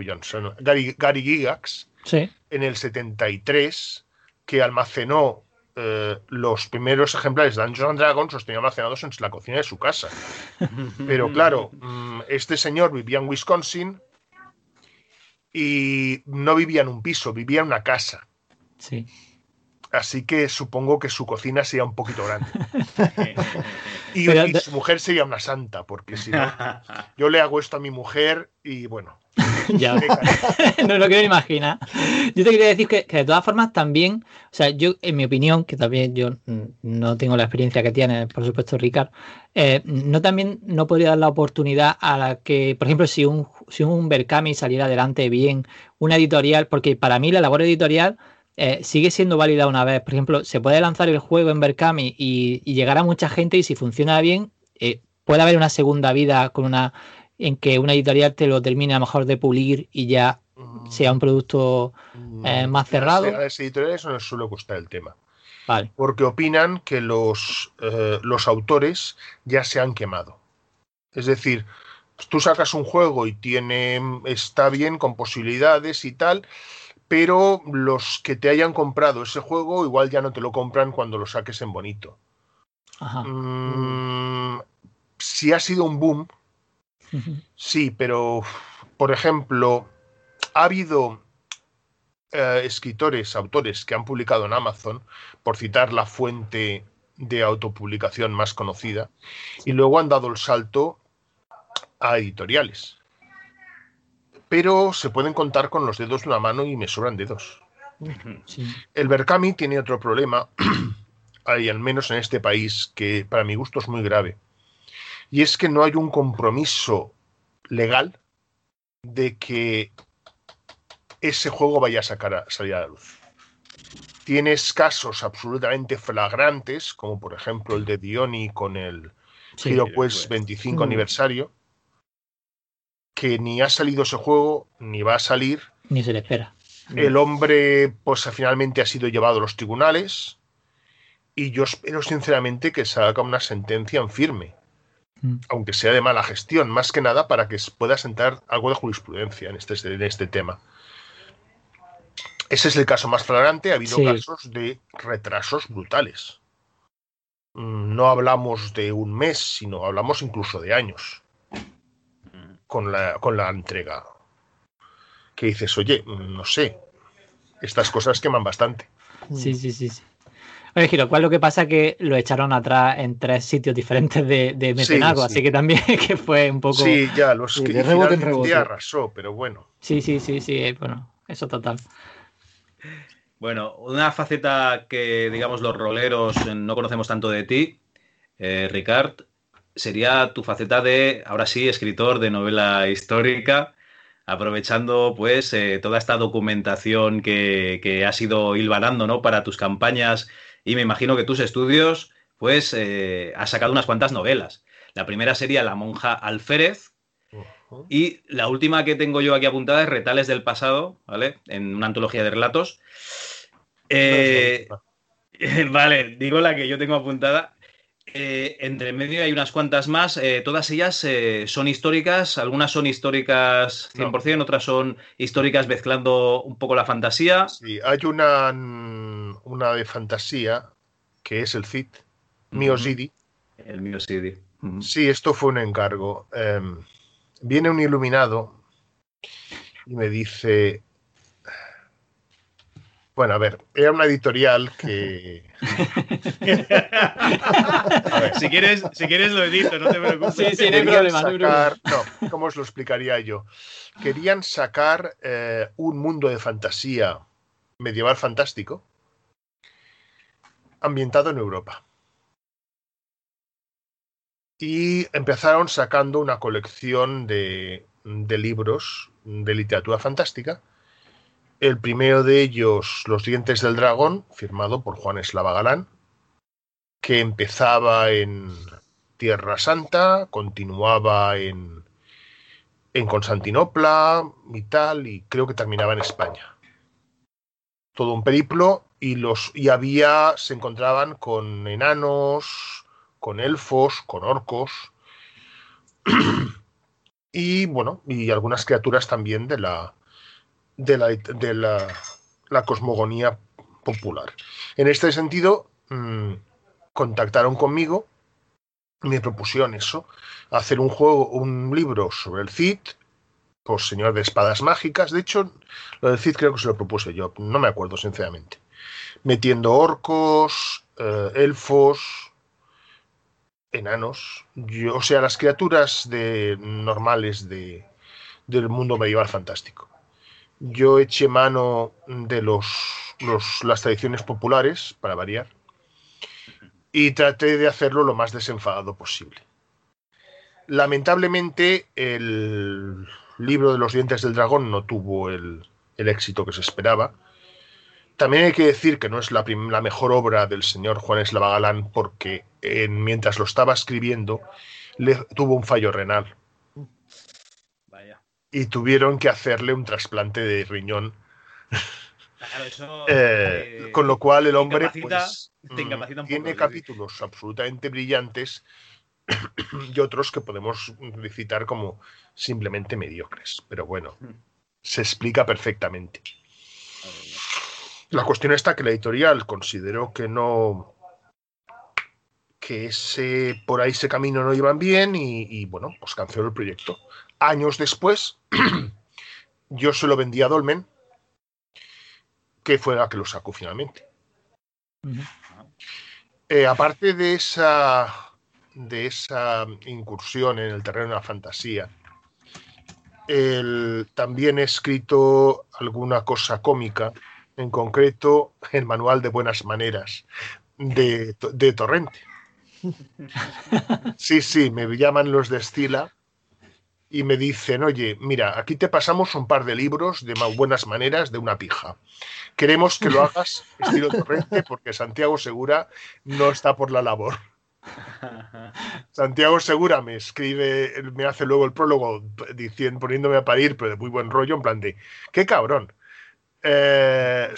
em, Gary, Gary Gigax en el 73, que almacenó eh, los primeros ejemplares de Dungeons and Dragons los tenía almacenados en la cocina de su casa. Pero claro, mm, este señor vivía en Wisconsin y no vivía en un piso, vivía en una casa. Sí. Así que supongo que su cocina sería un poquito grande. y, su mujer sería una santa, porque si no, yo le hago esto a mi mujer y bueno. ya. no lo quiero imaginar. Yo te quería decir que, de todas formas también, o sea, yo en mi opinión, que también yo no tengo la experiencia que tiene, por supuesto, Ricard, eh, no también no podría dar la oportunidad a la que, por ejemplo, si un, si un Berkami saliera adelante bien, una editorial, porque para mí la labor editorial eh, sigue siendo válida una vez. Por ejemplo, se puede lanzar el juego en Berkami y, llegar a mucha gente y si funciona bien, eh, puede haber una segunda vida con una en que una editorial te lo termine a lo mejor de pulir y ya mm. sea un producto eh, mm. más cerrado. A las editoriales no les suele gustar el tema. Vale. Porque opinan que los, eh, los autores ya se han quemado. Es decir, tú sacas un juego y tiene, está bien con posibilidades y tal, pero los que te hayan comprado ese juego igual ya no te lo compran cuando lo saques en bonito. Ajá. Mm, si ha sido un boom, Sí, pero, por ejemplo, ha habido eh, escritores, autores que han publicado en Amazon, por citar la fuente de autopublicación más conocida, y luego han dado el salto a editoriales. Pero se pueden contar con los dedos de una mano y me sobran dedos. El Berkami tiene otro problema, hay al menos en este país, que para mi gusto es muy grave. Y es que no hay un compromiso legal de que ese juego vaya a sacar a, salir a la luz. Tienes casos absolutamente flagrantes, como por ejemplo el de Diony con el Sí, Hero Quest 25 Mm. aniversario, que ni ha salido ese juego, ni va a salir. Ni se le espera. El hombre, pues finalmente ha sido llevado a los tribunales. Y yo espero sinceramente que salga una sentencia en firme. Aunque sea de mala gestión, más que nada para que pueda sentar algo de jurisprudencia en este, en este tema. Ese es el caso más flagrante. Ha habido Sí. casos de retrasos brutales. Mm, No hablamos de un mes, sino hablamos incluso de años con la, con la entrega. Que dices, oye, mm, no sé, estas cosas queman bastante. Sí, sí, sí, sí. Oye, Giro, ¿cuál es lo que pasa? Que lo echaron atrás en tres sitios diferentes de, de mecenazgo, sí. así que también que fue un poco. Sí, ya, los Sí, que de rebote en rebote. arrasó, pero bueno. sí, sí, sí, sí, eh, bueno, eso total. Bueno, una faceta que, digamos, los roleros no conocemos tanto de ti, eh, Ricard, sería tu faceta de, ahora sí, escritor de novela histórica, aprovechando, pues, eh, toda esta documentación que, que has ido hilvanando, ¿no? Para tus campañas y me imagino que tus estudios, pues, eh, has sacado unas cuantas novelas. La primera sería La monja alférez, y la última que tengo yo aquí apuntada es Retales del pasado, ¿vale? En una antología de relatos. Eh, vale, digo la que yo tengo apuntada. Eh, entre medio hay unas cuantas más, eh, todas ellas eh, son históricas, algunas son históricas 100%, otras son históricas mezclando un poco la fantasía. Sí, hay una, mm, una de fantasía que es el Cid, Mio. City. El CD. Ujú. Sí, esto fue un encargo. Em, viene un iluminado y me dice. Bueno, a ver, era una editorial que. A ver, si, quieres, si quieres lo edito, no te preocupes. Sí, sí, no hay querían problema, sacar- no, ¿cómo os lo explicaría yo? Querían sacar eh, un mundo de fantasía medieval fantástico ambientado en Europa. Y empezaron sacando una colección de, de libros de literatura fantástica. El primero de ellos, Los dientes del dragón, firmado por Juan Eslava Galán, que empezaba en Tierra Santa, continuaba en, en Constantinopla y tal, y creo que terminaba en España. Todo un periplo y los y había se encontraban con enanos, con elfos, con orcos y bueno, y algunas criaturas también de la de la, de la, la cosmogonía popular. En este sentido, mmm, contactaron conmigo me propusieron eso, hacer un juego, un libro sobre el Cid, pues señor de espadas mágicas. De hecho, lo del Cid creo que se lo propuse yo, no me acuerdo sinceramente. Metiendo orcos, eh, elfos, enanos, yo, o sea, las criaturas de, normales de, del mundo medieval fantástico. Yo eché mano de los, los, las tradiciones populares, para variar, y traté de hacerlo lo más desenfadado posible. Lamentablemente, el libro de los dientes del dragón no tuvo el, el éxito que se esperaba. También hay que decir que no es la, la mejor obra del señor Juan Eslava Galán porque en, mientras lo estaba escribiendo le tuvo un fallo renal. Y tuvieron que hacerle un trasplante de riñón. Claro, eso, eh, eh, con lo cual el hombre incapacita- pues, incapacita un tiene sí, capítulos absolutamente brillantes y otros que podemos citar como simplemente mediocres. Pero bueno, Hmm. se explica perfectamente. La cuestión está que la editorial consideró que no que ese, por ahí ese camino no iban bien y, y bueno, pues canceló el proyecto. Años después, yo se lo vendí a Dolmen, que fue la que lo sacó finalmente. Eh, aparte de esa, de esa incursión en el terreno de la fantasía, el- también he escrito alguna cosa cómica, en concreto el manual de buenas maneras de, de Torrente. Sí, sí, me llaman los de Estila y me dicen, oye, mira, aquí te pasamos un par de libros de buenas maneras de una pija. Queremos que lo hagas estilo Torrente porque Santiago Segura no está por la labor. Santiago Segura me escribe, me hace luego el prólogo diciendo, poniéndome a parir, pero de muy buen rollo, en plan de, qué cabrón. Eh,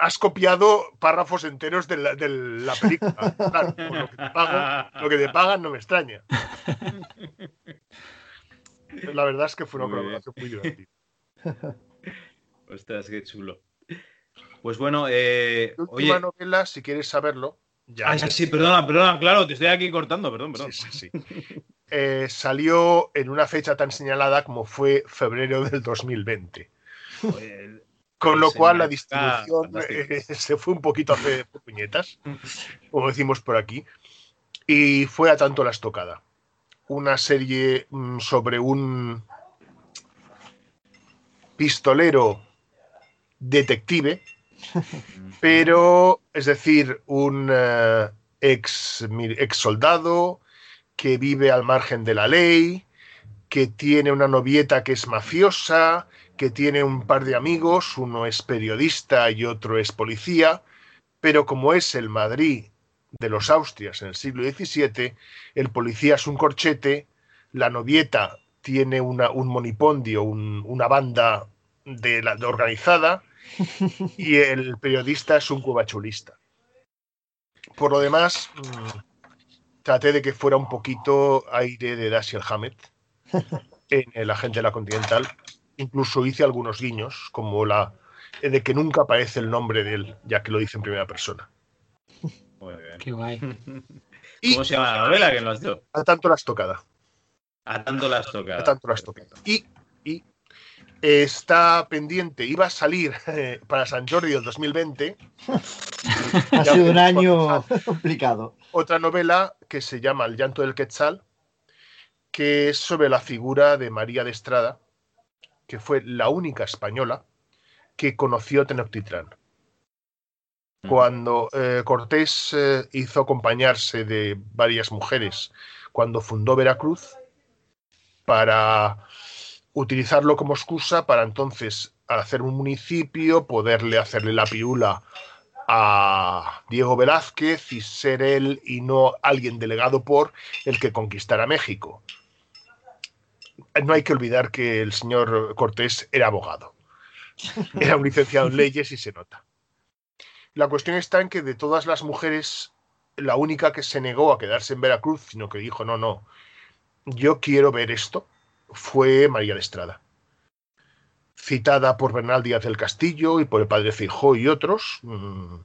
has copiado párrafos enteros de la, de la película. Claro, por lo que te pago, lo que te pagan no me extraña. La verdad es que fue una Muy bien. colaboración muy divertida. Ostras, qué chulo. Pues bueno, eh, La última oye. novela, si quieres saberlo, ya. Ah, sí, sí, perdona, perdona, claro, te estoy aquí cortando, perdón, perdón. Sí, sí, sí. Eh, salió en una fecha tan señalada como fue febrero del 2020. Joder, Con lo cual la distribución eh, se fue un poquito a hacer puñetas, como decimos por aquí, y fue a tanto la estocada. Una serie mm, sobre un pistolero detective, pero es decir, un eh, ex, ex soldado que vive al margen de la ley, que tiene una novieta que es mafiosa, que tiene un par de amigos, uno es periodista y otro es policía, pero como es el Madrid de los Austrias en el siglo XVII, el policía es un corchete, la novieta tiene una- un monipondio, un- una banda de la, de organizada, y el periodista es un cubachulista. Por lo demás, mm, traté de que fuera un poquito aire de Dashiell Hammett en El agente de la Continental. Incluso hice algunos guiños, como la de que nunca aparece el nombre de él, ya que lo dice en primera persona. Muy bien. Qué guay. Y ¿Cómo se llama la novela que no has dicho? a tanto la estocada. A tanto las tocado. A tanto la estocada. Y, y está pendiente, iba a salir eh, para San Jordi del 2020, Ha sido un año complicado. otra novela que se llama El llanto del Quetzal, que es sobre la figura de María de Estrada, que fue la única española que conoció Tenochtitlán. Cuando eh, Cortés eh, hizo acompañarse de varias mujeres cuando fundó Veracruz para utilizarlo como excusa para entonces hacer un municipio, poderle hacerle la piula a Diego Velázquez y ser él y no alguien delegado por el que conquistara México. No hay que olvidar que el señor Cortés era abogado. Era un licenciado en leyes y se nota. La cuestión está en que de todas las mujeres, la única que se negó a quedarse en Veracruz, sino que dijo, no, no, yo quiero ver esto, fue María de Estrada. Citada por Bernal Díaz del Castillo y por el padre Fijó y otros, mm,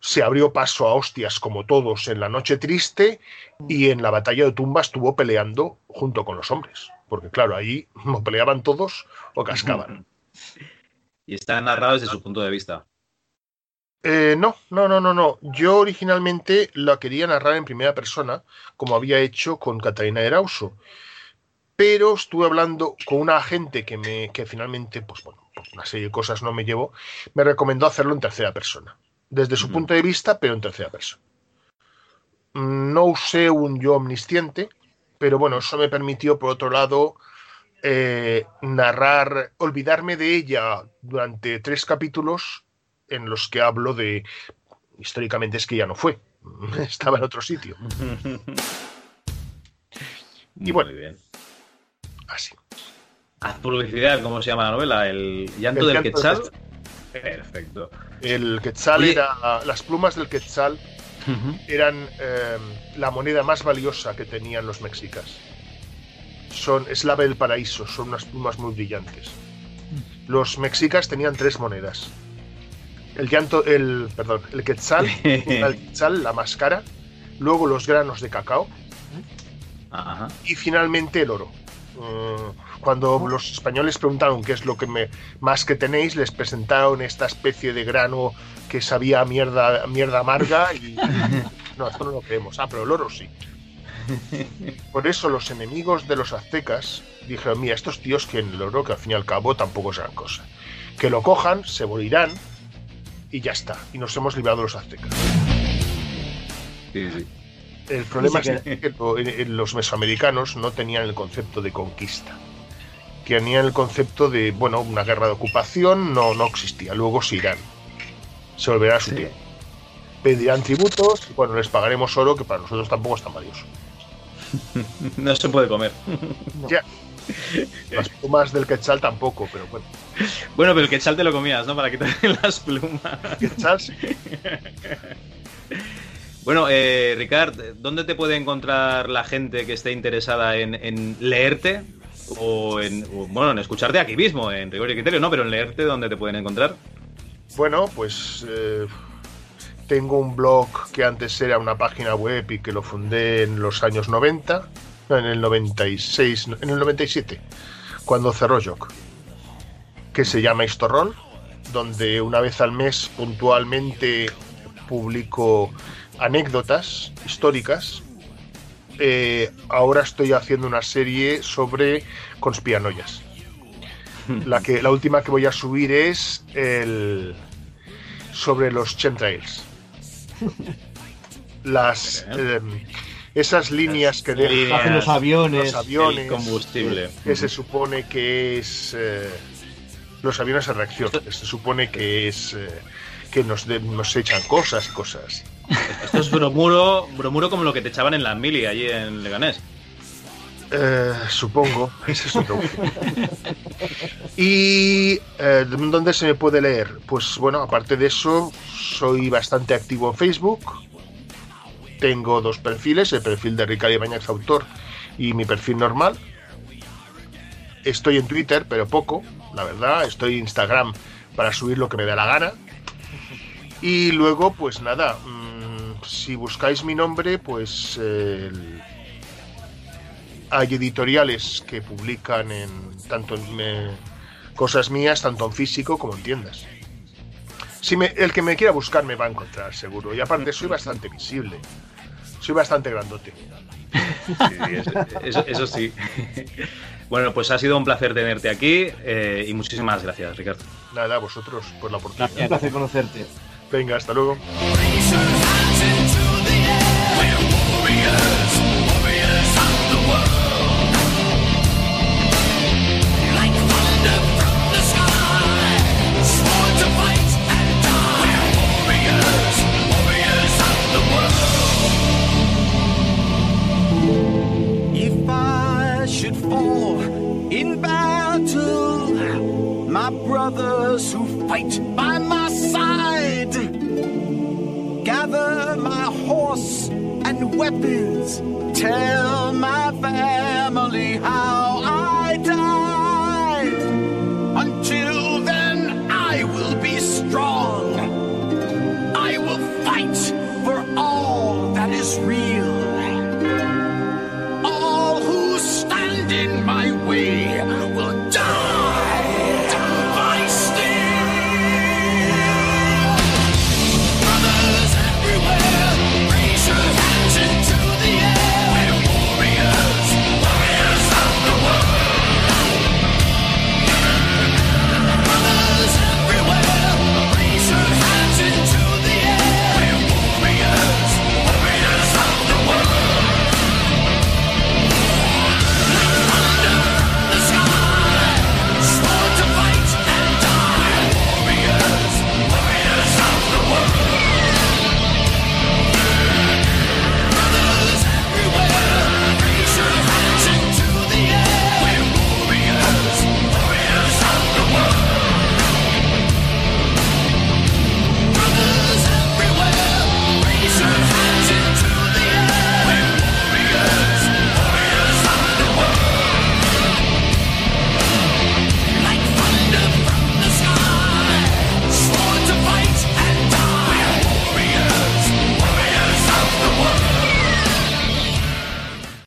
se abrió paso a hostias como todos en la Noche Triste y en la Batalla de Tumba estuvo peleando junto con los hombres. Porque claro, ahí o peleaban todos o cascaban. Y está narrado desde su punto de vista. Eh, no, no, no, no, no. Yo originalmente la quería narrar en primera persona, como había hecho con Catalina Erauso. Pero estuve hablando con una agente que me, que finalmente, pues bueno, por una serie de cosas no me llevó, me recomendó hacerlo en tercera persona. Desde su Ujú. punto de vista, pero en tercera persona. Mm, No usé un yo omnisciente, pero bueno, eso me permitió, por otro lado, eh, narrar, olvidarme de ella durante tres capítulos en los que hablo de, históricamente es que ya no fue, estaba en otro sitio. Y bueno. Muy bien. Así. Haz publicidad, ¿cómo se llama la novela? El llanto El del Quetzal. Perfecto. El quetzal Oye. era, las plumas del quetzal eran eh, la moneda más valiosa que tenían los mexicas. Son, es la del paraíso, son unas plumas muy brillantes. Los mexicas tenían tres monedas. El llanto, el, perdón, el quetzal, el quetzal, la más cara, luego los granos de cacao Ajá. y finalmente el oro. Mm, Cuando los españoles preguntaron qué es lo que me, más que tenéis, les presentaron esta especie de grano que sabía a mierda, a mierda amarga y no, esto no lo creemos. Ah, pero el oro sí. Por eso los enemigos de los aztecas dijeron, mira, estos tíos que en el oro, que al fin y al cabo tampoco es gran cosa. Que lo cojan, se morirán y ya está. Y nos hemos librado de los aztecas. Sí, sí. El problema es que en- en los mesoamericanos no tenían el concepto de conquista. Tenían el concepto de, bueno, una guerra de ocupación no, no existía. Luego se irán. Se volverá a su Sí. tiempo. Pedirán tributos y, bueno, les pagaremos oro, que para nosotros tampoco es tan valioso. No se puede comer. Ya. Las plumas del quetzal tampoco, pero bueno. Bueno, pero el quetzal te lo comías, ¿no? Para quitarle las plumas. Quetzal. Bueno, eh, Ricard, ¿dónde te puede encontrar la gente que esté interesada en, en leerte? O en, o, bueno, en escucharte aquí mismo, en rigor y criterio, ¿no? Pero en leerte, ¿dónde te pueden encontrar? Bueno, pues eh, tengo un blog que antes era una página web y que lo fundé en los años 90, no, en el 96, no, en el 97, cuando cerró Jock, que se llama Historrol, donde una vez al mes puntualmente publico anécdotas históricas. Eh, ahora estoy haciendo una serie sobre conspiranoias. La, que, la última que voy a subir es el sobre los chemtrails. Las eh, esas líneas que dejan líneas. Hacen los aviones. los aviones El combustible. que se supone que es eh, los aviones a reacción. que Se supone que es eh, que nos, de- nos echan cosas, cosas. Esto es bromuro, bromuro como lo que te echaban en la mili allí en Leganés. Eh, supongo, ese es otro. ¿Y eh, dónde se me puede leer? Pues bueno, aparte de eso, soy bastante activo en Facebook. Tengo dos perfiles, el perfil de Ricardo Ibáñez Autor y mi perfil normal. Estoy en Twitter, pero poco, la verdad. Estoy en Instagram para subir lo que me da la gana. Y luego, pues nada, mm, si buscáis mi nombre, pues hay editoriales que publican en tanto en eh, cosas mías, tanto en físico como en tiendas. Si me- el que me quiera buscar me va a encontrar, seguro. Y aparte soy bastante visible. Soy bastante grandote. Sí, eso, eso- eso sí. Bueno, pues ha sido un placer tenerte aquí eh, y muchísimas gracias, Ricardo. Nada, a vosotros por la oportunidad. Un placer conocerte. Venga, hasta luego. brothers who fight by my side. Gather my horse and weapons. Tell my family how I died. Until then, I will be strong. I will fight for all that is real. All who stand in my way.